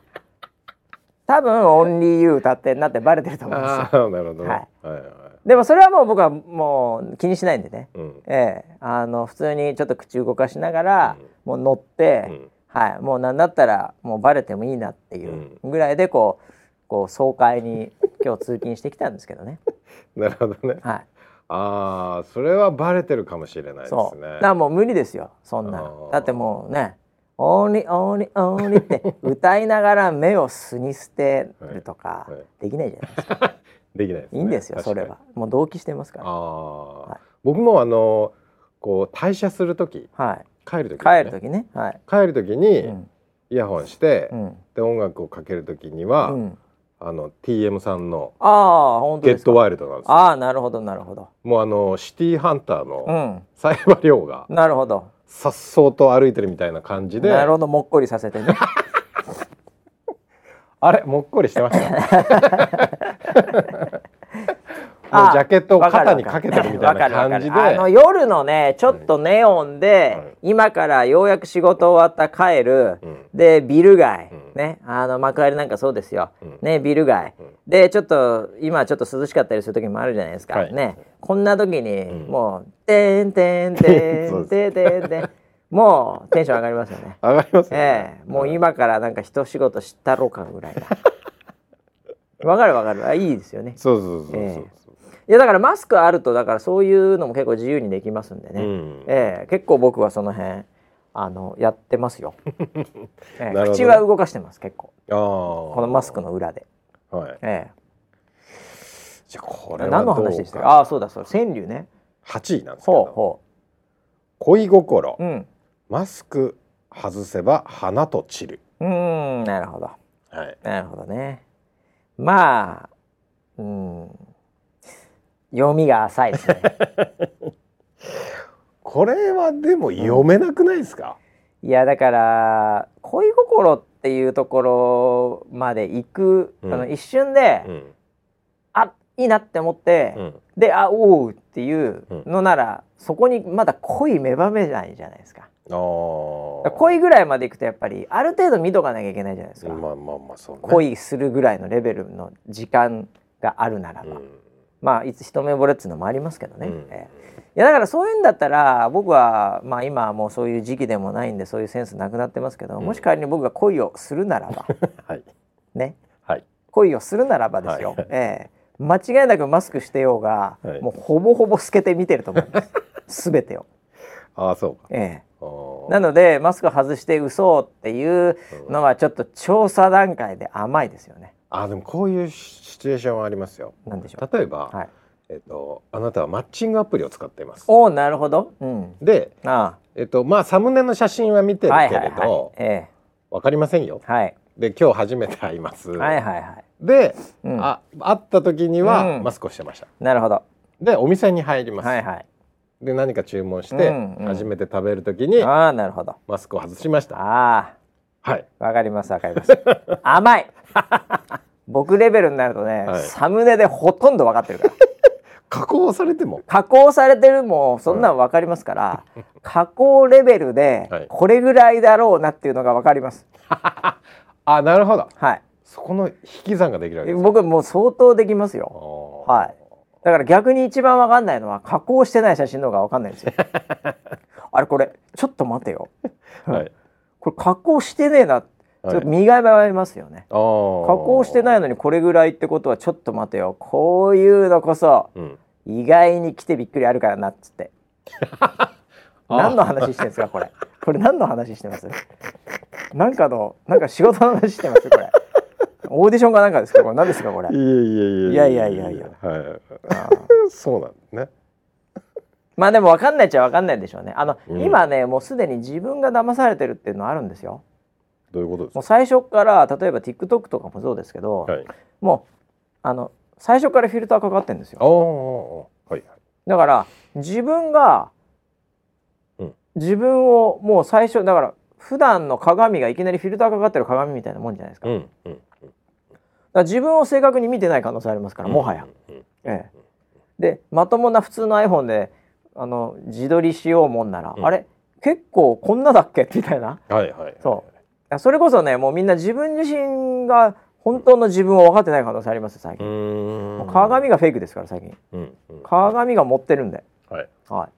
多分オンリーユー歌ってんなってバレてると思うんですよ。なるほど、はいはいはい、でもそれはもう僕はもう気にしないんでね、うん、ええあの普通にちょっと口動かしながら、うん、もう乗って、うん、はいもうなんだったらもうバレてもいいなっていうぐらいでこうこう爽快に今日通勤してきたんですけどね。なるほどね。はい。ああ、それはバレてるかもしれないですね。だからもう無理ですよ。そんなだってもうね、オーリオーリオーリって歌いながら目をすに捨てるとかできないじゃないですか。できない、ね、いいんですよ。それは。もう同期してますから。はい、僕もあのこう退社する時、はい、帰る時、ね、帰る時ね、はい、帰る時に、うん、イヤホンして、うん、で音楽をかける時には。うん。あの TM さんのあ本当ゲットワイルドなんですああなるほどなるほど。もうあのシティーハンターの サイバリョウが、なるほどさっそうと歩いてるみたいな感じで。なるほどもっこりさせてね。あれもっこりしてました？のジャケットを肩にかけてるみたいな感じで。あの夜のねちょっとネオンで、はい、今からようやく仕事終わった帰る、うん、でビル街、うん、ね。あの幕張なんかそうですよ、うん、ねビル街、でちょっと今ちょっと涼しかったりする時もあるじゃないですか、はい、ね。こんな時に、もう「てんてんてんてんてんてん」もうテンション上がりますよね。上がりますね。ええ。ー、もう今からなんか一仕事したろうかぐらいな。わかるわかる。あいいですよね。そうそうそうそう、えー、いやだからマスクあるとだからそういうのも結構自由にできますんでね。うん、ええー、結構僕はその辺あのやってますよ。えー、口は動かしてます結構。あこのマスクの裏で。はい。ええじゃこれ何の話でしたか。ああそうだそう川柳ね。八位なんですけど。恋心。うん。マスク外せば花と散るうんなるほど、はい、なるほどねまあうん読みが浅いですね。これはでも読めなくないですか、うん、いやだから恋心っていうところまで行く、うん、あの一瞬で、うん、あいいなって思って、うん、であおうっていうのなら、そこにまだ恋芽生めないじゃないですか。恋ぐらいまでいくとやっぱりある程度見とかなきゃいけないじゃないですか、まあまあまあそう、ね、恋するぐらいのレベルの時間があるならば、うん、まあいつ一目惚れっつうのもありますけどね、うん、えー、いやだからそういうんだったら僕はまあ今はもうそういう時期でもないんでそういうセンスなくなってますけど、うん、もし仮に僕が恋をするならば、はい、ね、はい、恋をするならばですよ、はい、えー、間違いなくマスクしてようが、はい、もうほぼほぼ透けて見てると思います。全てを。ああそうか。ええ。なのでマスク外して嘘っていうのはちょっと調査段階で甘いですよね。あでもこういうシチュエーションはありますよ。なんでしょう？例えば、はい、えっとあなたはマッチングアプリを使っています。おなるほど。うん、で、あえっとまあサムネの写真は見てるけれど、はいはいはい、えー、わかりませんよ。はい。で今日初めて会います。はいはいはい。で、うん、あ会った時にはマスクをしてました。なるほど。でお店に入ります。はいはい。で何か注文して初めて食べる時に、ああなるほどマスクを外しましたああはいわかりますわかります甘い 僕レベルになるとね、はい、サムネでほとんど分かってるから。加工されても？加工されてるもそんなの分かりますから、はい、加工レベルでこれぐらいだろうなっていうのが分かります、あなるほど。はい。そこの引き算ができるわけです僕もう相当できますよ。はい。だから逆に一番わかんないのは加工してない写真の方がわかんないんですよ。あれこれちょっと待てよ。はい、これ加工してねえな。ちょっと見がいありますよね、加工してないのにこれぐらいってことはちょっと待てよ。こういうのこそ、意外に来てびっくりあるからなっつって。何の話してんですかこれ。これ何の話してます？なんかのなんか仕事の話してます？これ。オーディションかなんかですか？これ。何ですかこれ？いやいやいやいやいや。はい。そうなんね。まあでも分かんないっちゃ分かんないでしょうね。あの、うん、今ねもうすでに自分が騙されてるっていうのあるんですよどういうことですか？もう最初から例えば TikTok とかもそうですけど、はい、もうあの最初からフィルターかかってんですよ、はい、だから自分が、うん、自分をもう最初だから普段の鏡がいきなりフィルターかかってる鏡みたいなもんじゃないですか。うんうんだ自分を正確に見てない可能性ありますからもはや。ええ、でまともな普通の iPhone であの自撮りしようもんなら、うん、あれ結構こんなだっけ？みたいな、はいはい、そうそれこそねもうみんな自分自身が本当の自分を分かってない可能性あります最近。鏡がフェイクですから最近、うんうん、鏡が持ってるんで、はい、はい、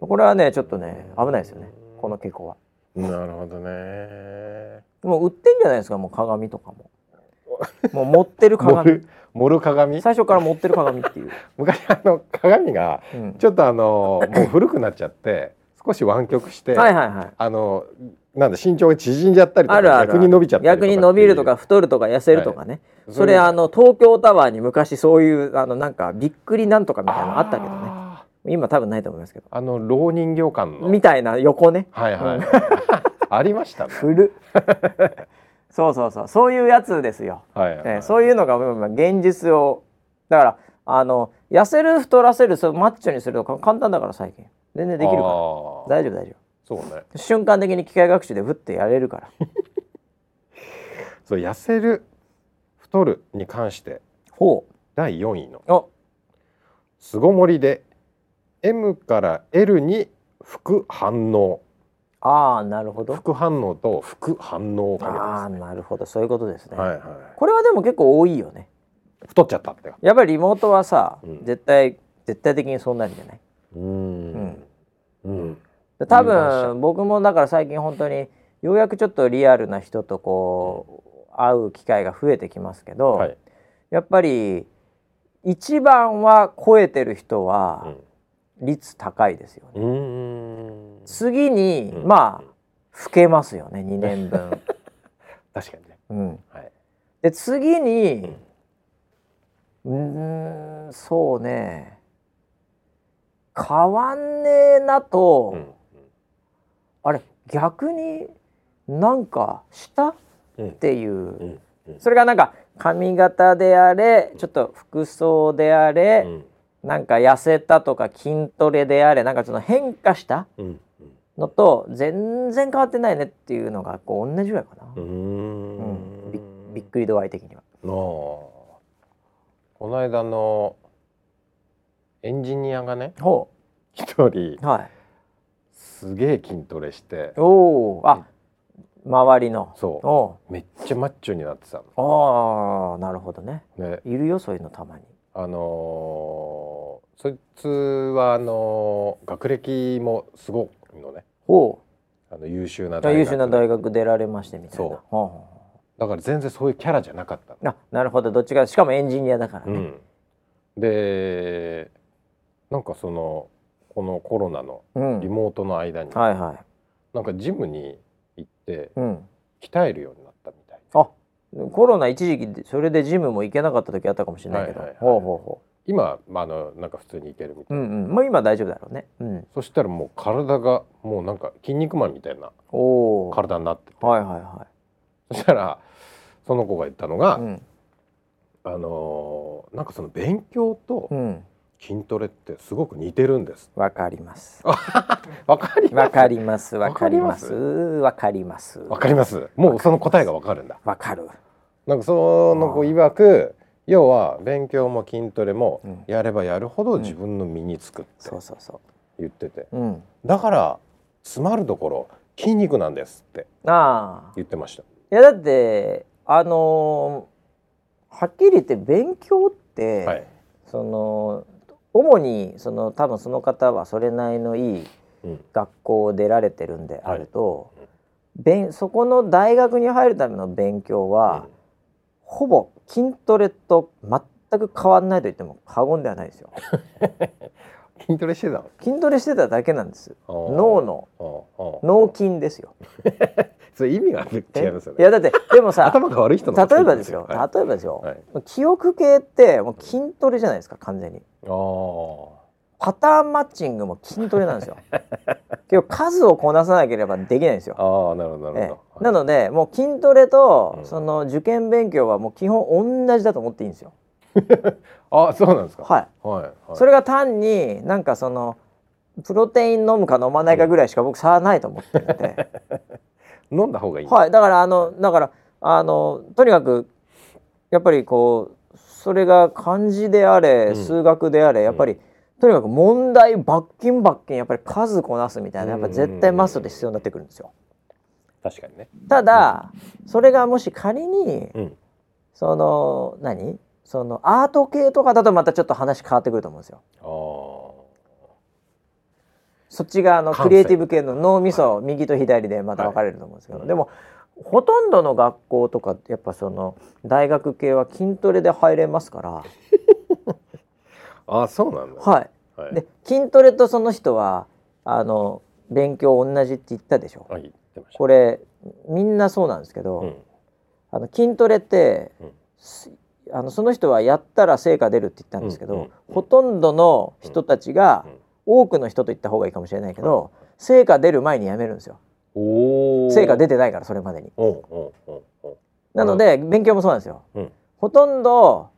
これはねちょっとね危ないですよねこの傾向は。なるほどね。もう売ってんじゃないですかもう鏡とかも。もう持ってる鏡。盛る鏡？最初から持ってる鏡っていう。昔あの鏡がちょっとあの、うん、もう古くなっちゃって少し湾曲してはいはい、はい、あのなんだ身長が縮んじゃったりとか逆に伸びちゃったり逆に伸びるとか太るとか痩せるとかね、はい、それあの東京タワーに昔そういうあのなんかびっくりなんとかみたいなのあったけどね。今多分ないと思いますけど。あの老人形館の。みたいな横ね。はいはい、ありましたね。古 そうそうそう。そういうやつですよ、はいはい、えー、そういうのが現実をだからあの痩せる太らせるそマッチョにすると簡単だから最近。全然できるから。大丈夫大丈夫そうね。瞬間的に機械学習でふってやれるから。そう痩せる太るに関してほう。第4位の。巣ごもりで M から L に副反応。ああなるほど。副反応と副反応をかけてああなるほど。そういうことですね、はいはい、これはでも結構多いよね。太っちゃったって。やっぱりリモートはさ、うん、絶対絶対的にそうなるんじゃない？うん。うん、うん、多分僕もだから最近本当にようやくちょっとリアルな人とこう会う機会が増えてきますけど、はい、やっぱり一番は超えてる人は率高いですよね。次に、まあ老けますよね2年分。確かにね。うん。はい、で次に、うんそうね。変わんねえなと、うん、あれ逆になんかした？っていう、それがなんか髪型であれちょっと服装であれ、うん、なんか痩せたとか筋トレであれなんかその変化したのと全然変わってないねっていうのがこう同じぐらいかな。うん、びびっくり度合い的には。この間のエンジニアがね一人、はい、すげえ筋トレして。おおあ周りの。そう。めっちゃマッチョになってたの。ああなるほどね。ね。いるよそういうのたまに。あのー、そいつはあのー、学歴もすごいのね。ほうあの優秀な大学。優秀な大学出られましてみたいな。そう、はあ、だから全然そういうキャラじゃなかったあなるほど。どっちかしかもエンジニアだからね、うん、でなんかそのこのコロナのリモートの間に、うん、はいはい。なんかジムに行って、うん、鍛えるようになったみたいあコロナ一時期それでジムも行けなかった時あったかもしれないけど、ほうほうほう。今、まあ、あのなんか普通に行けるみたいな、うんうん、まあ、今大丈夫だろうね、うん、そしたらもう体がもうなんか筋肉マンみたいな体になってて、はいはいはい、そしたらその子が言ったのが、うん、あのー、なんかその勉強と、うん筋トレってすごく似てるんです。わかります。わかりわかります。わかります。わかります？わかります。もうその答えがわかるんだ。わかる。なんかその子曰く要は勉強も筋トレもやればやるほど自分の身につくって言ってて、だから詰まるところ筋肉なんですって言ってました。いやだってあのー、はっきり言って勉強って、はい、その主にその多分その方はそれなりのいい学校を出られてるんであると、はい、そこの大学に入るための勉強は、うん、ほぼ筋トレと全く変わんないと言っても過言ではないですよ。筋トレしてた筋トレしてただけなんです。脳の。脳筋ですよ それ意味が違いますよね。いやだってでもさ 頭が悪い人例えばですよ、はい、例えばですよ、はい、記憶系ってもう筋トレじゃないですか完全に。パターンマッチングも筋トレなんですよ。けど数をこなさなければできないんですよ。ああなるほどなるほど、なのでもう筋トレと、その受験勉強はもう基本同じだと思っていいんですよ。あそうなんですか、はい、はい、はい、それが単になんかそのプロテイン飲むか飲まないかぐらいしか僕差はないと思ってるんで飲んだ方がいいはいだからあのだからあのとにかくやっぱりこうそれが漢字であれ、うん、数学であれやっぱり、うん、とにかく問題罰金罰金やっぱり数こなすみたいなやっぱ絶対マストで必要になってくるんですよ。確かにね。ただ、うん、それがもし仮に、その何？そのアート系とかだとまたちょっと話変わってくると思うんですよ。そっち側のクリエイティブ系の脳みそ、右と左でまた分かれると思うんですけど、はい、でもほとんどの学校とかやっぱその大学系は筋トレで入れますから。あそうなんだ、はい、はい、で筋トレとその人はあの勉強同じって言ったでしょ、はい、これみんなそうなんですけど、うん、あの筋トレって、うん。あのその人はやったら成果出るって言ったんですけど、ほとんどの人たちが、多くの人と言った方がいいかもしれないけど、成果出る前にやめるんですよ。成果出てないからそれまでに。なので勉強もそうなんですよ。ほとんど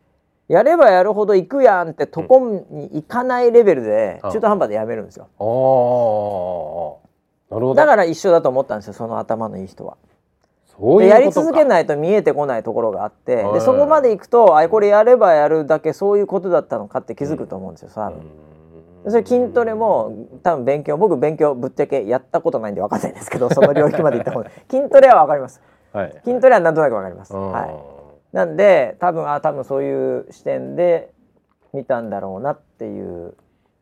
やればやるほど行くやんってとこに行かないレベルで中途半端でやめるんですよ。なるほどだから一緒だと思ったんですよその頭のいい人は。でやり続けないと見えてこないところがあってでそこまでいくとあこれやればやるだけそういうことだったのかって気づくと思うんですよ多分。それ筋トレも多分勉強僕勉強ぶっちゃけやったことないんで分かんないんですけど その領域まで行ったこと筋トレは分かります、はい、筋トレはなんとなく分かります、はい、なんで多分あ多分そういう視点で見たんだろうなっていう。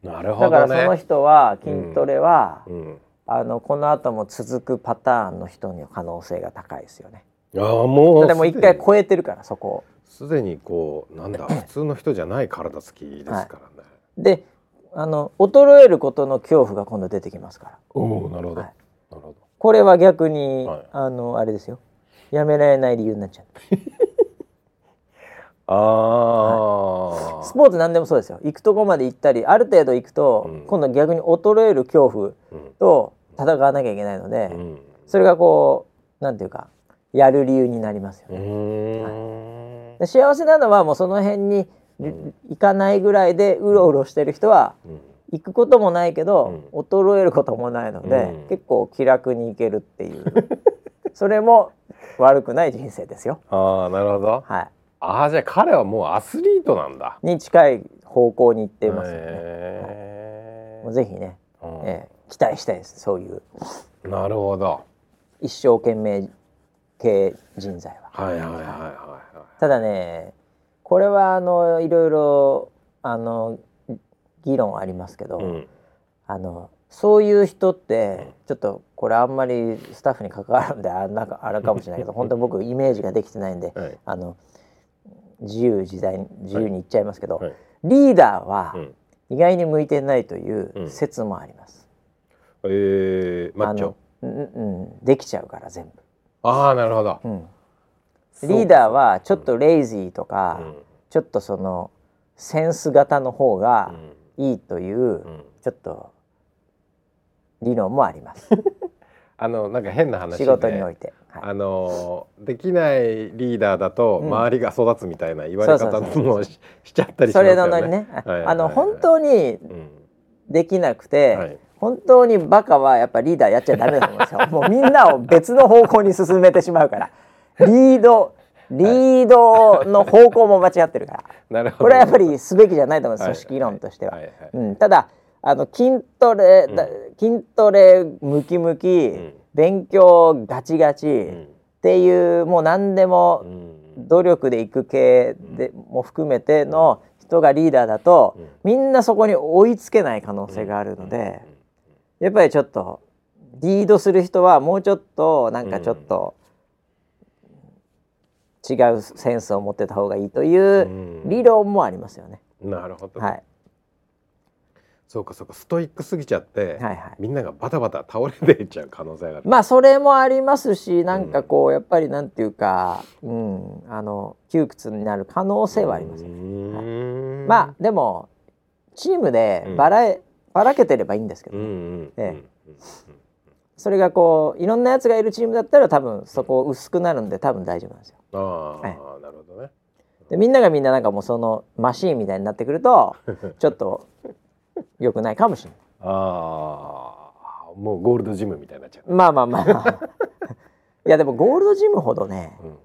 なるほど、ね、だからその人は筋トレは、うん。うん。あのこの後も続くパターンの人の可能性が高いですよね。あもうでも一回超えてるからそこ。すでにこうなんだ普通の人じゃない体つきですからね。はい、であの衰えることの恐怖が今度出てきますから。おおなるほど、はい、なるほど。これは逆に、はい、あのあれですよ。やめられない理由になっちゃう。ああ、はい、スポーツ何でもそうですよ。行くとこまで行ったりある程度行くと、うん、今度逆に衰える恐怖と、戦わなきゃいけないので、うん、それがこうなんていうかやる理由になりますよね。はい、幸せなのはもうその辺に行かないぐらいでうろうろしてる人は、行くこともないけど、衰えることもないので、結構気楽に行けるっていう それも悪くない人生ですよ。ああなるほど。はい。ああじゃあ彼はもうアスリートなんだ。に近い方向に行っていますよね。はい、もうぜひね、うん、えー期待したいですそういうなるほど一生懸命系人材は。はいはいはいはい、はい、ただねこれはあのいろいろあの議論ありますけど、うん、あのそういう人ってちょっとこれあんまりスタッフに関わるんであなんかあれかもしれないけど 本当僕イメージができてないんで、はい、あの自由自在自由に言っちゃいますけど、はい。はい、リーダーは意外に向いてないという説もあります。えー、マッチョ。うん、うん、できちゃうから全部。ああなるほど、うん、リーダーはちょっとレイジーとか、うん、ちょっとそのセンス型の方がいいという、ちょっと理論もあります。あのなんか変な話仕事において、はい、あのできないリーダーだと周りが育つみたいな言われ方もしちゃったりしますよね。それのにね、あの本当にできなくて、はい本当にバカはやっぱリーダーやっちゃダメだと思うんですよ。もうみんなを別の方向に進めてしまうから。リードリードの方向も間違ってるから。これはやっぱりすべきじゃないと思います、組織論としては。うん、ただあの筋トレ、うん、筋トレムキムキ、うん、勉強ガチガチ、っていうもう何でも努力でいく系でも含めての人がリーダーだと、みんなそこに追いつけない可能性があるので。やっぱりちょっとリードする人はもうちょっとなんかちょっと違うセンスを持ってた方がいいという理論もありますよね。なるほど、はい、そうかそうか。ストイックすぎちゃって、はいはい、みんながバタバタ倒れていっちゃう可能性がある。まあそれもありますしなんかこう、やっぱりなんていうか、うん、あの窮屈になる可能性はありますよ、ね、はい、まあでもチームでバラエ、ばらけてればいいんですけど、えそれがこういろんなやつがいるチームだったら多分そこ薄くなるんで多分大丈夫なんですよ。ああ、はい、なるほどね。でみんながみんななんかもうそのマシーンみたいになってくると ちょっと良くないかもしれない。ああもうゴールドジムみたいになっちゃう。まあまあまあ、まあ、いやでもゴールドジムほどね、うん、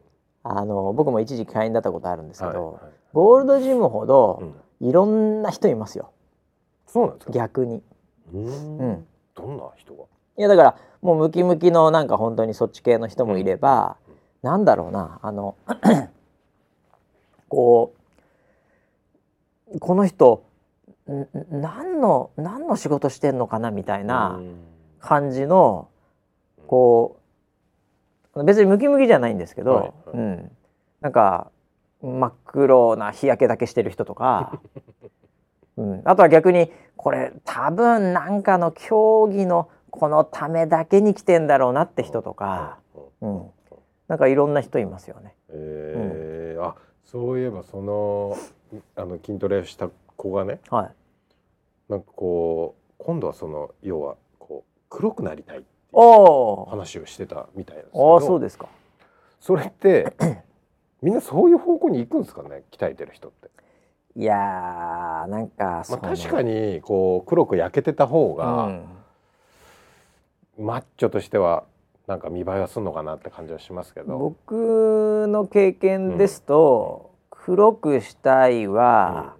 あの僕も一時期会員だったことあるんですけど、はいはい、ゴールドジムほどいろんな人いますよ。そうなんですか？逆にうん、どんな人が？いやだからもうムキムキのなんか本当にそっち系の人もいれば、うん、なんだろうなあの こうこの人何の何の仕事してんのかなみたいな感じのこう別にムキムキじゃないんですけど、はいはい、うん、なんか真っ黒な日焼けだけしてる人とか うん、あとは逆にこれ多分なんかの競技のこのためだけに来てんだろうなって人とか、うん、なんかいろんな人いますよね。えー、うん、あそういえばそのあの筋トレした子がね、はい、なんかこう今度はその要はこう黒くなりたいっていう話をしてたみたいですけどあそうですか。それって みんなそういう方向に行くんですかね？鍛えてる人って。いやーなんか、まあ、確かにこう黒く焼けてた方が、うん、マッチョとしてはなんか見栄えはするのかなって感じはしますけど。僕の経験ですと、うん、黒くしたいは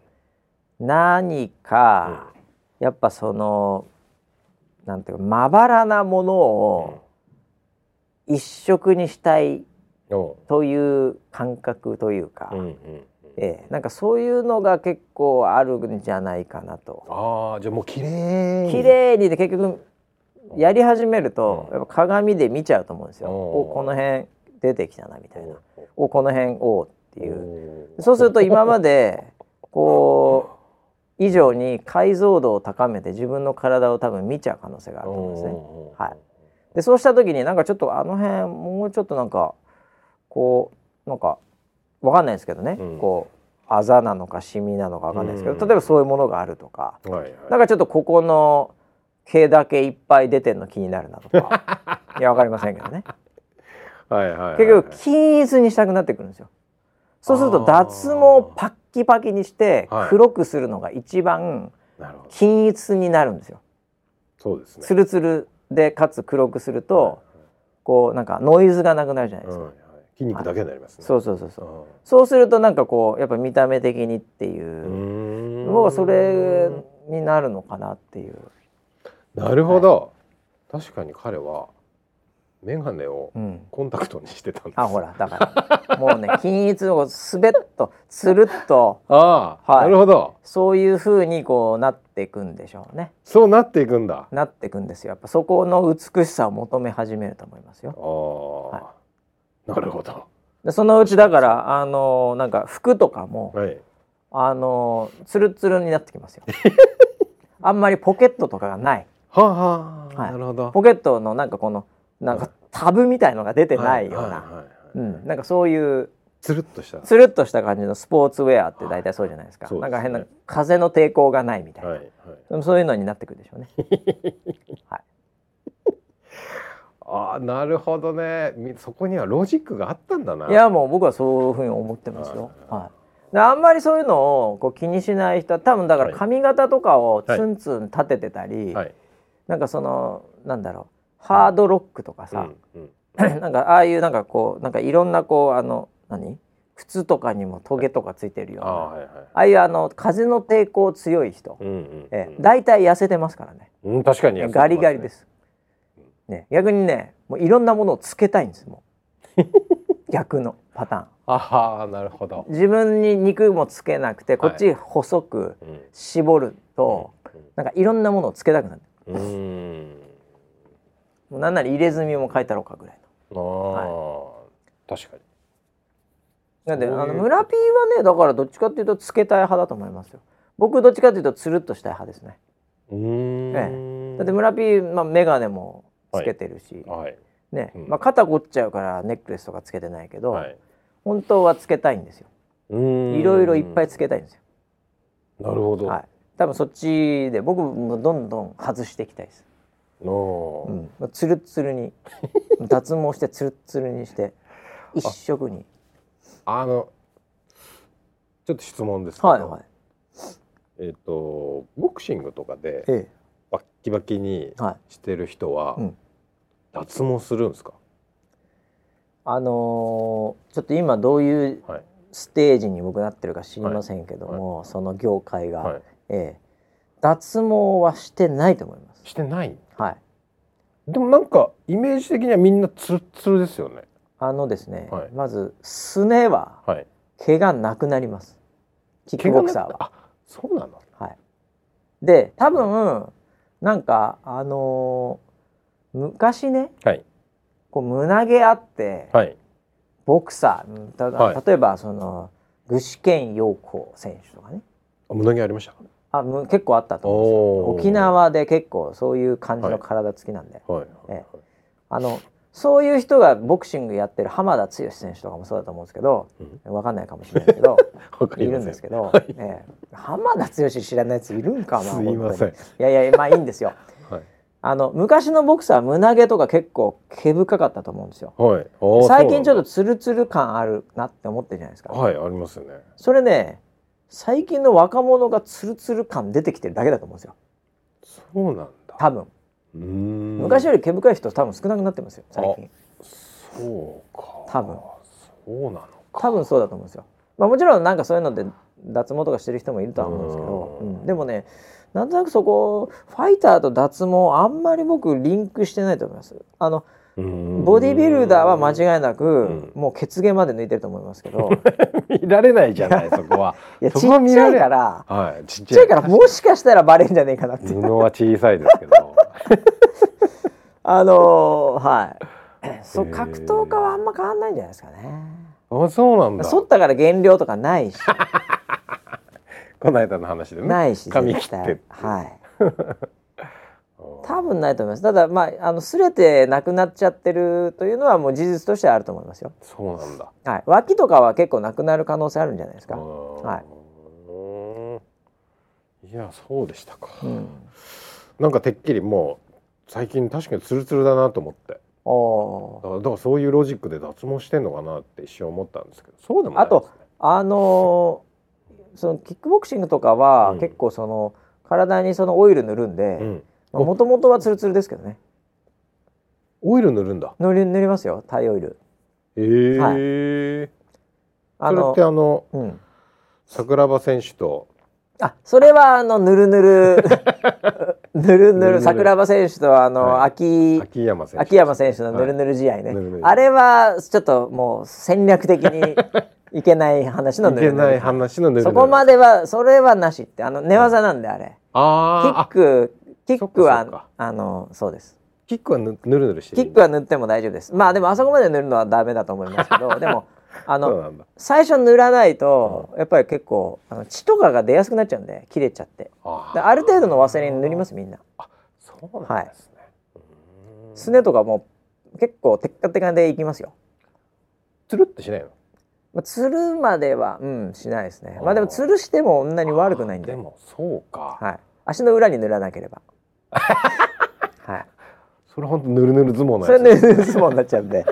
何か、うん、やっぱそのなんていうかまばらなものを一色にしたいという感覚というか、うんうんええ、なんかそういうのが結構あるんじゃないかなと。ああじゃあもう綺麗綺麗にで結局やり始めると、やっぱ鏡で見ちゃうと思うんですよ。おこの辺出てきたなみたいな。おこの辺おっていう。そうすると今までこう以上に解像度を高めて自分の体を多分見ちゃう可能性があると思うんですね。はい。でそうした時になんかちょっとあの辺もうちょっとなんかこうなんかわかんないですけどね、うん、こうあざなのかシミなのかわかんないですけど、うん、例えばそういうものがあるとか、はいはい、なんかちょっとここの毛だけいっぱい出てんの気になるなとか。いやわかりませんけどね。はいはい、はい、結局均一にしたくなってくるんですよ。そうすると脱毛パッキパキにして黒くするのが一番均一になるんですよ。そうですね。ツルツルでかつ黒くすると、はいはい、こうなんかノイズがなくなるじゃないですか。うん筋肉だけになります、ね、そうそうそうそう、そうするとなんかこうやっぱ見た目的にっていう僕はそれになるのかなっていうなるほど、はい、確かに彼は眼鏡をコンタクトにしてたんです、うん、あほらだから。もうね 均一をすべっとつるっと。ああ、はい、なるほど。そういうふうにこうなっていくんでしょうね。そうなっていくんだ。なっていくんですよ。やっぱそこの美しさを求め始めると思いますよ。ああ、はい。なるほど。でそのうちだからあのなんか服とかも、はい、あのつるつるになってきますよ。あんまりポケットとかがないはあ、はあ、はい、なるほど。ポケットのなんかこのなんかタブみたいのが出てないような。なんかそういうつるっとした。つるっとした感じのスポーツウェアって大体そうじゃないですか、はい、なんか変な風の抵抗がないみたいな、はいはい、そういうのになってくるでしょうね。はい。あなるほどね。そこにはロジックがあったんだな。いやもう僕はそういうふうに思ってますよ、はい、であんまりそういうのをこう気にしない人は多分だから髪型とかをツンツン立ててたり、はい、なんかそのなんだろうハードロックとかさ、うんうん。なんかああいうなんかこうなんかいろんなこうあの何？靴とかにもトゲとかついてるような、はい、あはいはい、ああいうあの風の抵抗強い人、うんうんうん、え大体痩せてますからね、うん、確かに、ね、ガリガリです。ね、逆にねもういろんなものをつけたいんですもう。逆のパターン。ああなるほど。自分に肉もつけなくてこっち細く絞ると、はい、なんかいろんなものをつけたくなるうん。もうなんなら入れ墨も書いたろうかぐらいの。あ、はい、確かに。なんであの村 P はねだからどっちかっていうとつけたい派だと思いますよ。僕どっちかっていうとつるっとしたい派ですね。うん、ええ、だって村 P、まあ、眼鏡もつけてるし、はい、ね、うん、まあ、肩凝っちゃうからネックレスとかつけてないけど、はい、本当はつけたいんですよ。いろいろいっぱいつけたいんですよ。なるほど、はい、多分そっちで僕もどんどん外していきたいです。うん、つるつるに。脱毛してつるつるにして一色に。あのちょっと質問ですけど、はいはい、えっ、ー、とボクシングとかで、ええ、バッキバキにしてる人は、はいうん、脱毛するんですか？あのー、ちょっと今どういうステージに僕なってるか知りませんけども、はい、その業界が、はい、ええ、脱毛はしてないと思います。してない？はい。でもなんかイメージ的にはみんなツルツルですよね。あのですね、はい、まずすねは毛がなくなります、キックボクサーは。あそうなの？はい。で多分なんかあのー、昔ね、はい、こう胸毛あって、はい、ボクサーただ、はい、例えばその具志堅用高選手とかね。あ胸毛ありました？あむ結構あったと思うんですよ。沖縄で結構そういう感じの体つきなんで、はいえあのそういう人がボクシングやってる浜田剛選手とかもそうだと思うんですけど、うん、分かんないかもしれないけど いるんですけど、はい、えー、浜田剛知らないやついるんかなすいません。いやいやまあいいんですよ。はい。あの昔のボクサーは胸毛とか結構毛深かったと思うんですよ。はい、最近ちょっとツルツル感あるなって思ってるじゃないですか。はい、ありますよね。それね、最近の若者がツルツル感出てきてるだけだと思うんですよ。そうなんだ。多分。昔より毛深い人多分少なくなってますよ最近。そうか。多分。そうなの多分そうだと思うんですよ。まあもちろんなんかそういうので脱毛とかしてる人もいるとは思うんですけど、うん、でもねなんとなくそこファイターと脱毛あんまり僕リンクしてないと思います。あのボディビルダーは間違いなく、もう血毛まで抜いてると思いますけど。見られないじゃないそこは。いやちっちゃいから、はい、ちっちゃい。からもしかしたらバレんじゃねえかなって。布は小さいですけど。あのー、はい。そう格闘家はあんま変わんないんじゃないですかね。あそうなんだ。剃ったから減量とかないし。この間の話でね。ないし髪切って。はい多分ないと思います。ただまああのすれてなくなっちゃってるというのはもう事実としてあると思いますよ。そうなんだ。はい。脇とかは結構なくなる可能性あるんじゃないですか。はい。いやそうでしたか、うん、なんかてっきりもう最近確かにツルツルだなと思って。あだからそういうロジックで脱毛してんのかなって一瞬思ったんですけどそうでもないね、あとあのー、そのキックボクシングとかは、結構その体にそのオイル塗るんでもともとはツルツルですけどね。オイル塗るんだ。塗り塗りますよ。タイオイル。ええ。ーはい、あのそれってあの、うん、桜庭選手と。あそれはあの ぬるぬる。ぬるぬる。桜庭選手とあの、はい、秋秋山選手。秋山選手のぬるぬる試合ね、はい、あれはちょっともう戦略的に いけない話のぬるぬる。いけない話のぬるぬる。そこまではそれはなしってあの寝技なんであれ、あ。キックキックはあのそうです。キックはぬるぬるしてキックは塗っても大丈夫です。まあでもあそこまで塗るのはダメだと思いますけど でもあの最初塗らないと、やっぱり結構あの血とかが出やすくなっちゃうんで切れちゃって。ある程度のワセリン塗りますみんな。あそうなんですね、はい、すねとかも結構テッカテカでいきますよ。つるってしないの？まあ、つるまではうんしないですね。まあでもつるしてもそんなに悪くないんで。でもそうか。はい。足の裏に塗らなければはい。それ本当ぬるぬる相撲ぬるぬる相撲になっちゃうんで。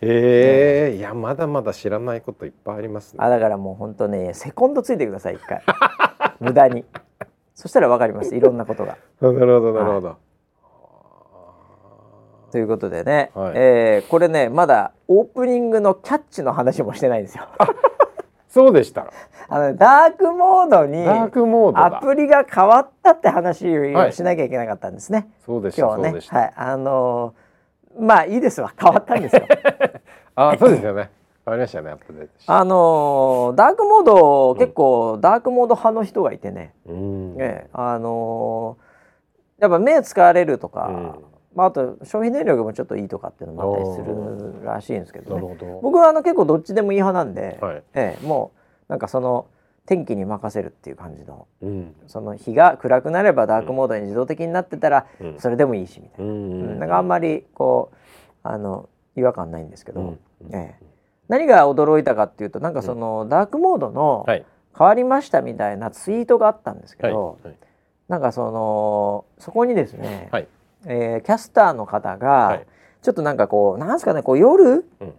ええ。ー、いやまだまだ知らないこといっぱいありますね。あだからもう本当ねセコンドついてください一回。無駄に。そしたらわかります。いろんなことが。なるほどなるほど、はいということでね、はい、えー、これねまだオープニングのキャッチの話もしてないんですよ。そうでした。あのダークモードにダークモードアプリが変わったって話をしなきゃいけなかったんですね。はい、そうでした。今日ね、はい、あのー、まあいいですわ変わったんですよ。あそうですよね。変わりましたねアップデートあのー、ダークモード、うん、結構ダークモード派の人がいてね。うん、ええあのー、やっぱ目使われるとか。うんまあ、あと消費電力もちょっといいとかっていうのもあったりするらしいんですけど,、ね、ど。僕はあの結構どっちでもいい派なんで、はい、ええ、もうなんかその天気に任せるっていう感じの、うん、その日が暗くなればダークモードに自動的になってたらそれでもいいしみたいな、うん、なんかあんまりこうあの違和感ないんですけど、うん、ええ、何が驚いたかっていうとなんかその、ダークモードの変わりましたみたいなツイートがあったんですけど、はい。はい、なんかそのそこにですね、はいえー、キャスターの方が、はい、ちょっとなんかこうなんですかねこう夜、うん、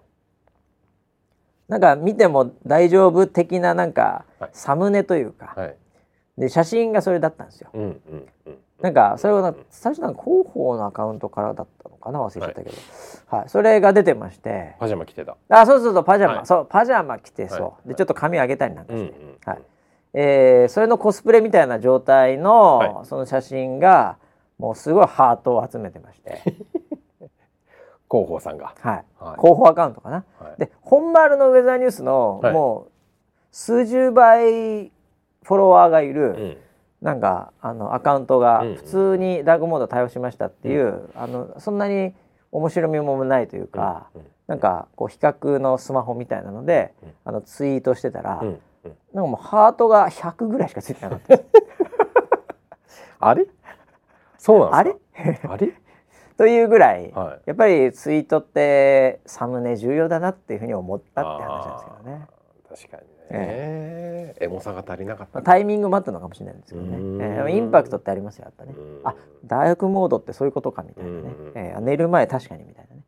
なんか見ても大丈夫的ななんか、はい、サムネというか、はい、で写真がそれだったんですよ。うんうんうん、なんかそれは最初なんか広報のアカウントからだったのかな？忘れちゃったけど、はい、それが出てまして。パジャマ着てた。あそうそうそうパジャマ、そうパジャマ着てそう、でちょっと髪上げたりなんかして、うんうん、はい。えー、それのコスプレみたいな状態の、その写真がもうすごいハートを集めてまして。広報さんが、はい、はい、広報アカウントかな、はい、で本丸のウェザーニュースの、もう数十倍フォロワーがいる、うん、なんかあのアカウントが普通にダークモード対応しましたっていう、うん、あのそんなに面白みもないというか、うん、なんかこう比較のスマホみたいなので、あのツイートしてたら、なんかもうハートが100ぐらいしかついてなかった あれ？そうなんあれ？あれ？というぐらい、はい、やっぱりツイートってサムネ重要だなっていうふうに思ったって話なんですけどね。確かにね、えー、エモさが足りなかった、タイミングもあったのかもしれないんですけどね、えー、インパクトってありますよやっぱね。あ大学モードってそういうことかみたいなね、えー、寝る前確かにみたいなね。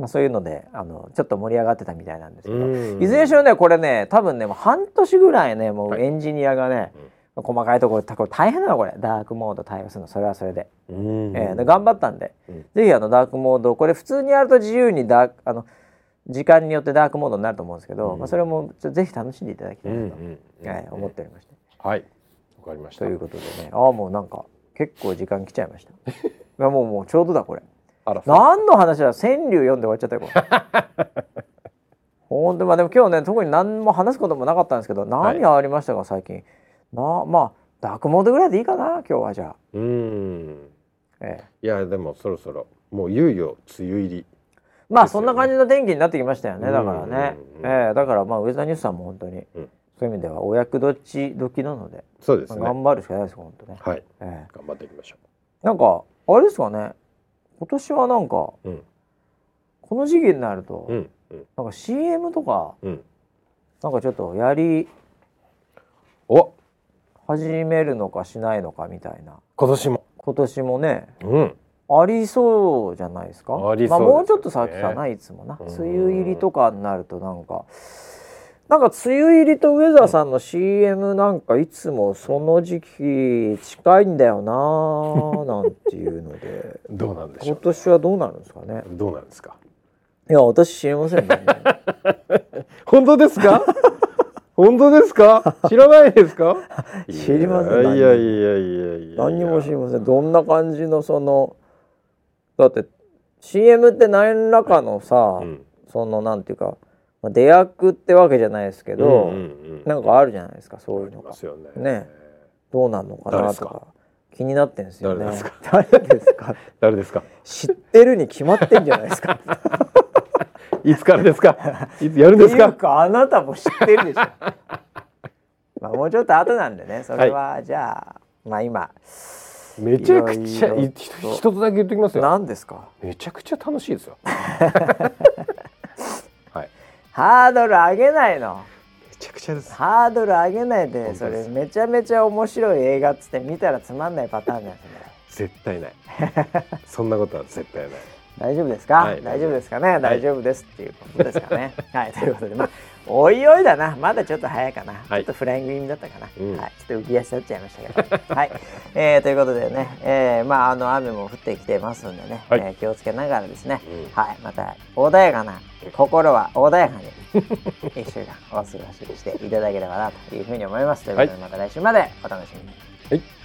まあ、そういうのであのちょっと盛り上がってたみたいなんですけど。いずれにしろねこれね多分ねもう半年ぐらいねもうエンジニアがね、はい細かいところこれ大変なのこれ。ダークモード対応するの。それはそれで,、えー、で頑張ったんで、うん、ぜひあのダークモードこれ普通にやると自由にダあの時間によってダークモードになると思うんですけど、うん、まあ、それもぜひ楽しんでいただきたいなと、うん。うん、はい、思っておりまして。はい。わかりました。ということでね。ああもうなんか結構時間来ちゃいました。いやもうもうちょうどだこれ。何の話だ川柳読んで終わっちゃったよこれ。本当まあでも今日ね特に何も話すこともなかったんですけど何がありましたか、はい、最近？なまあダークモードぐらいでいいかな今日はじゃあ。うん。ええ。いやでもそろそろもういよいよ梅雨入り。まあそんな感じの天気になってきましたよねだからね、ええだからまあウェザーニュースさんも本当に、うん、そういう意味ではお役どっち時なのでそうですね、頑張るしかないです本当ね。はい、ええ、頑張っていきましょう。なんかあれですかね。今年はなんか、うん、この時期になると、うんなんか CM とか、うん、なんかちょっとやりお始めるのかしないのかみたいな。今年も。今年もね、うん、ありそうじゃないですか。ありそう、ね、まあ、もうちょっと先かないつもな。梅雨入りとかになるとなんか。なんか梅雨入りとウェザーさんの CM なんかいつもその時期近いんだよな なんていうので。どうなんでしょう？今年はどうなるんですかね？どうなんですか？いや私知りません、ね、本当ですか？本当ですか？知らないですか？知りませんいやいやいやいや何も知りません。どんな感じのそのだって CM って何らかのさ、うん、そのなんていうかまあ、出役ってわけじゃないですけど、うんうんうん、なんかあるじゃないですかそういうのが。ね。ね。どうなんのかなとか。気になってんですよね。誰ですか？誰ですか？知ってるに決まってんじゃないですか。いつからですか？いつやるんですか？かあなたも知ってるでしょ。まあもうちょっと後なんでね。それは、じゃあまあ今。めちゃくちゃ一つだけ言ってきますよ。何ですか？めちゃくちゃ楽しいですよ。はい。ハードル上げないの。めちゃくちゃです。ハードル上げないで、それめちゃめちゃ面白い映画っつって見たらつまんないパターンだよね。絶対ない。そんなことは絶対ない。大丈夫ですか、はい、大丈夫ですかね、はい、大丈夫ですっていうことですかね？はい、ということで、まあ、おいおいだな、まだちょっと早いかな、はい、ちょっとフライング気味だったかな、うん、はい、ちょっと浮き足立っちゃいましたけど、はい、えー、ということでね、えー、まあ、あの雨も降ってきてますんでね、はい、えー、気をつけながらですね、うん、はい、また穏やかな、心は穏やかに 一週間お過ごししていただければなというふうに思います。ということで、また来週までお楽しみに。はい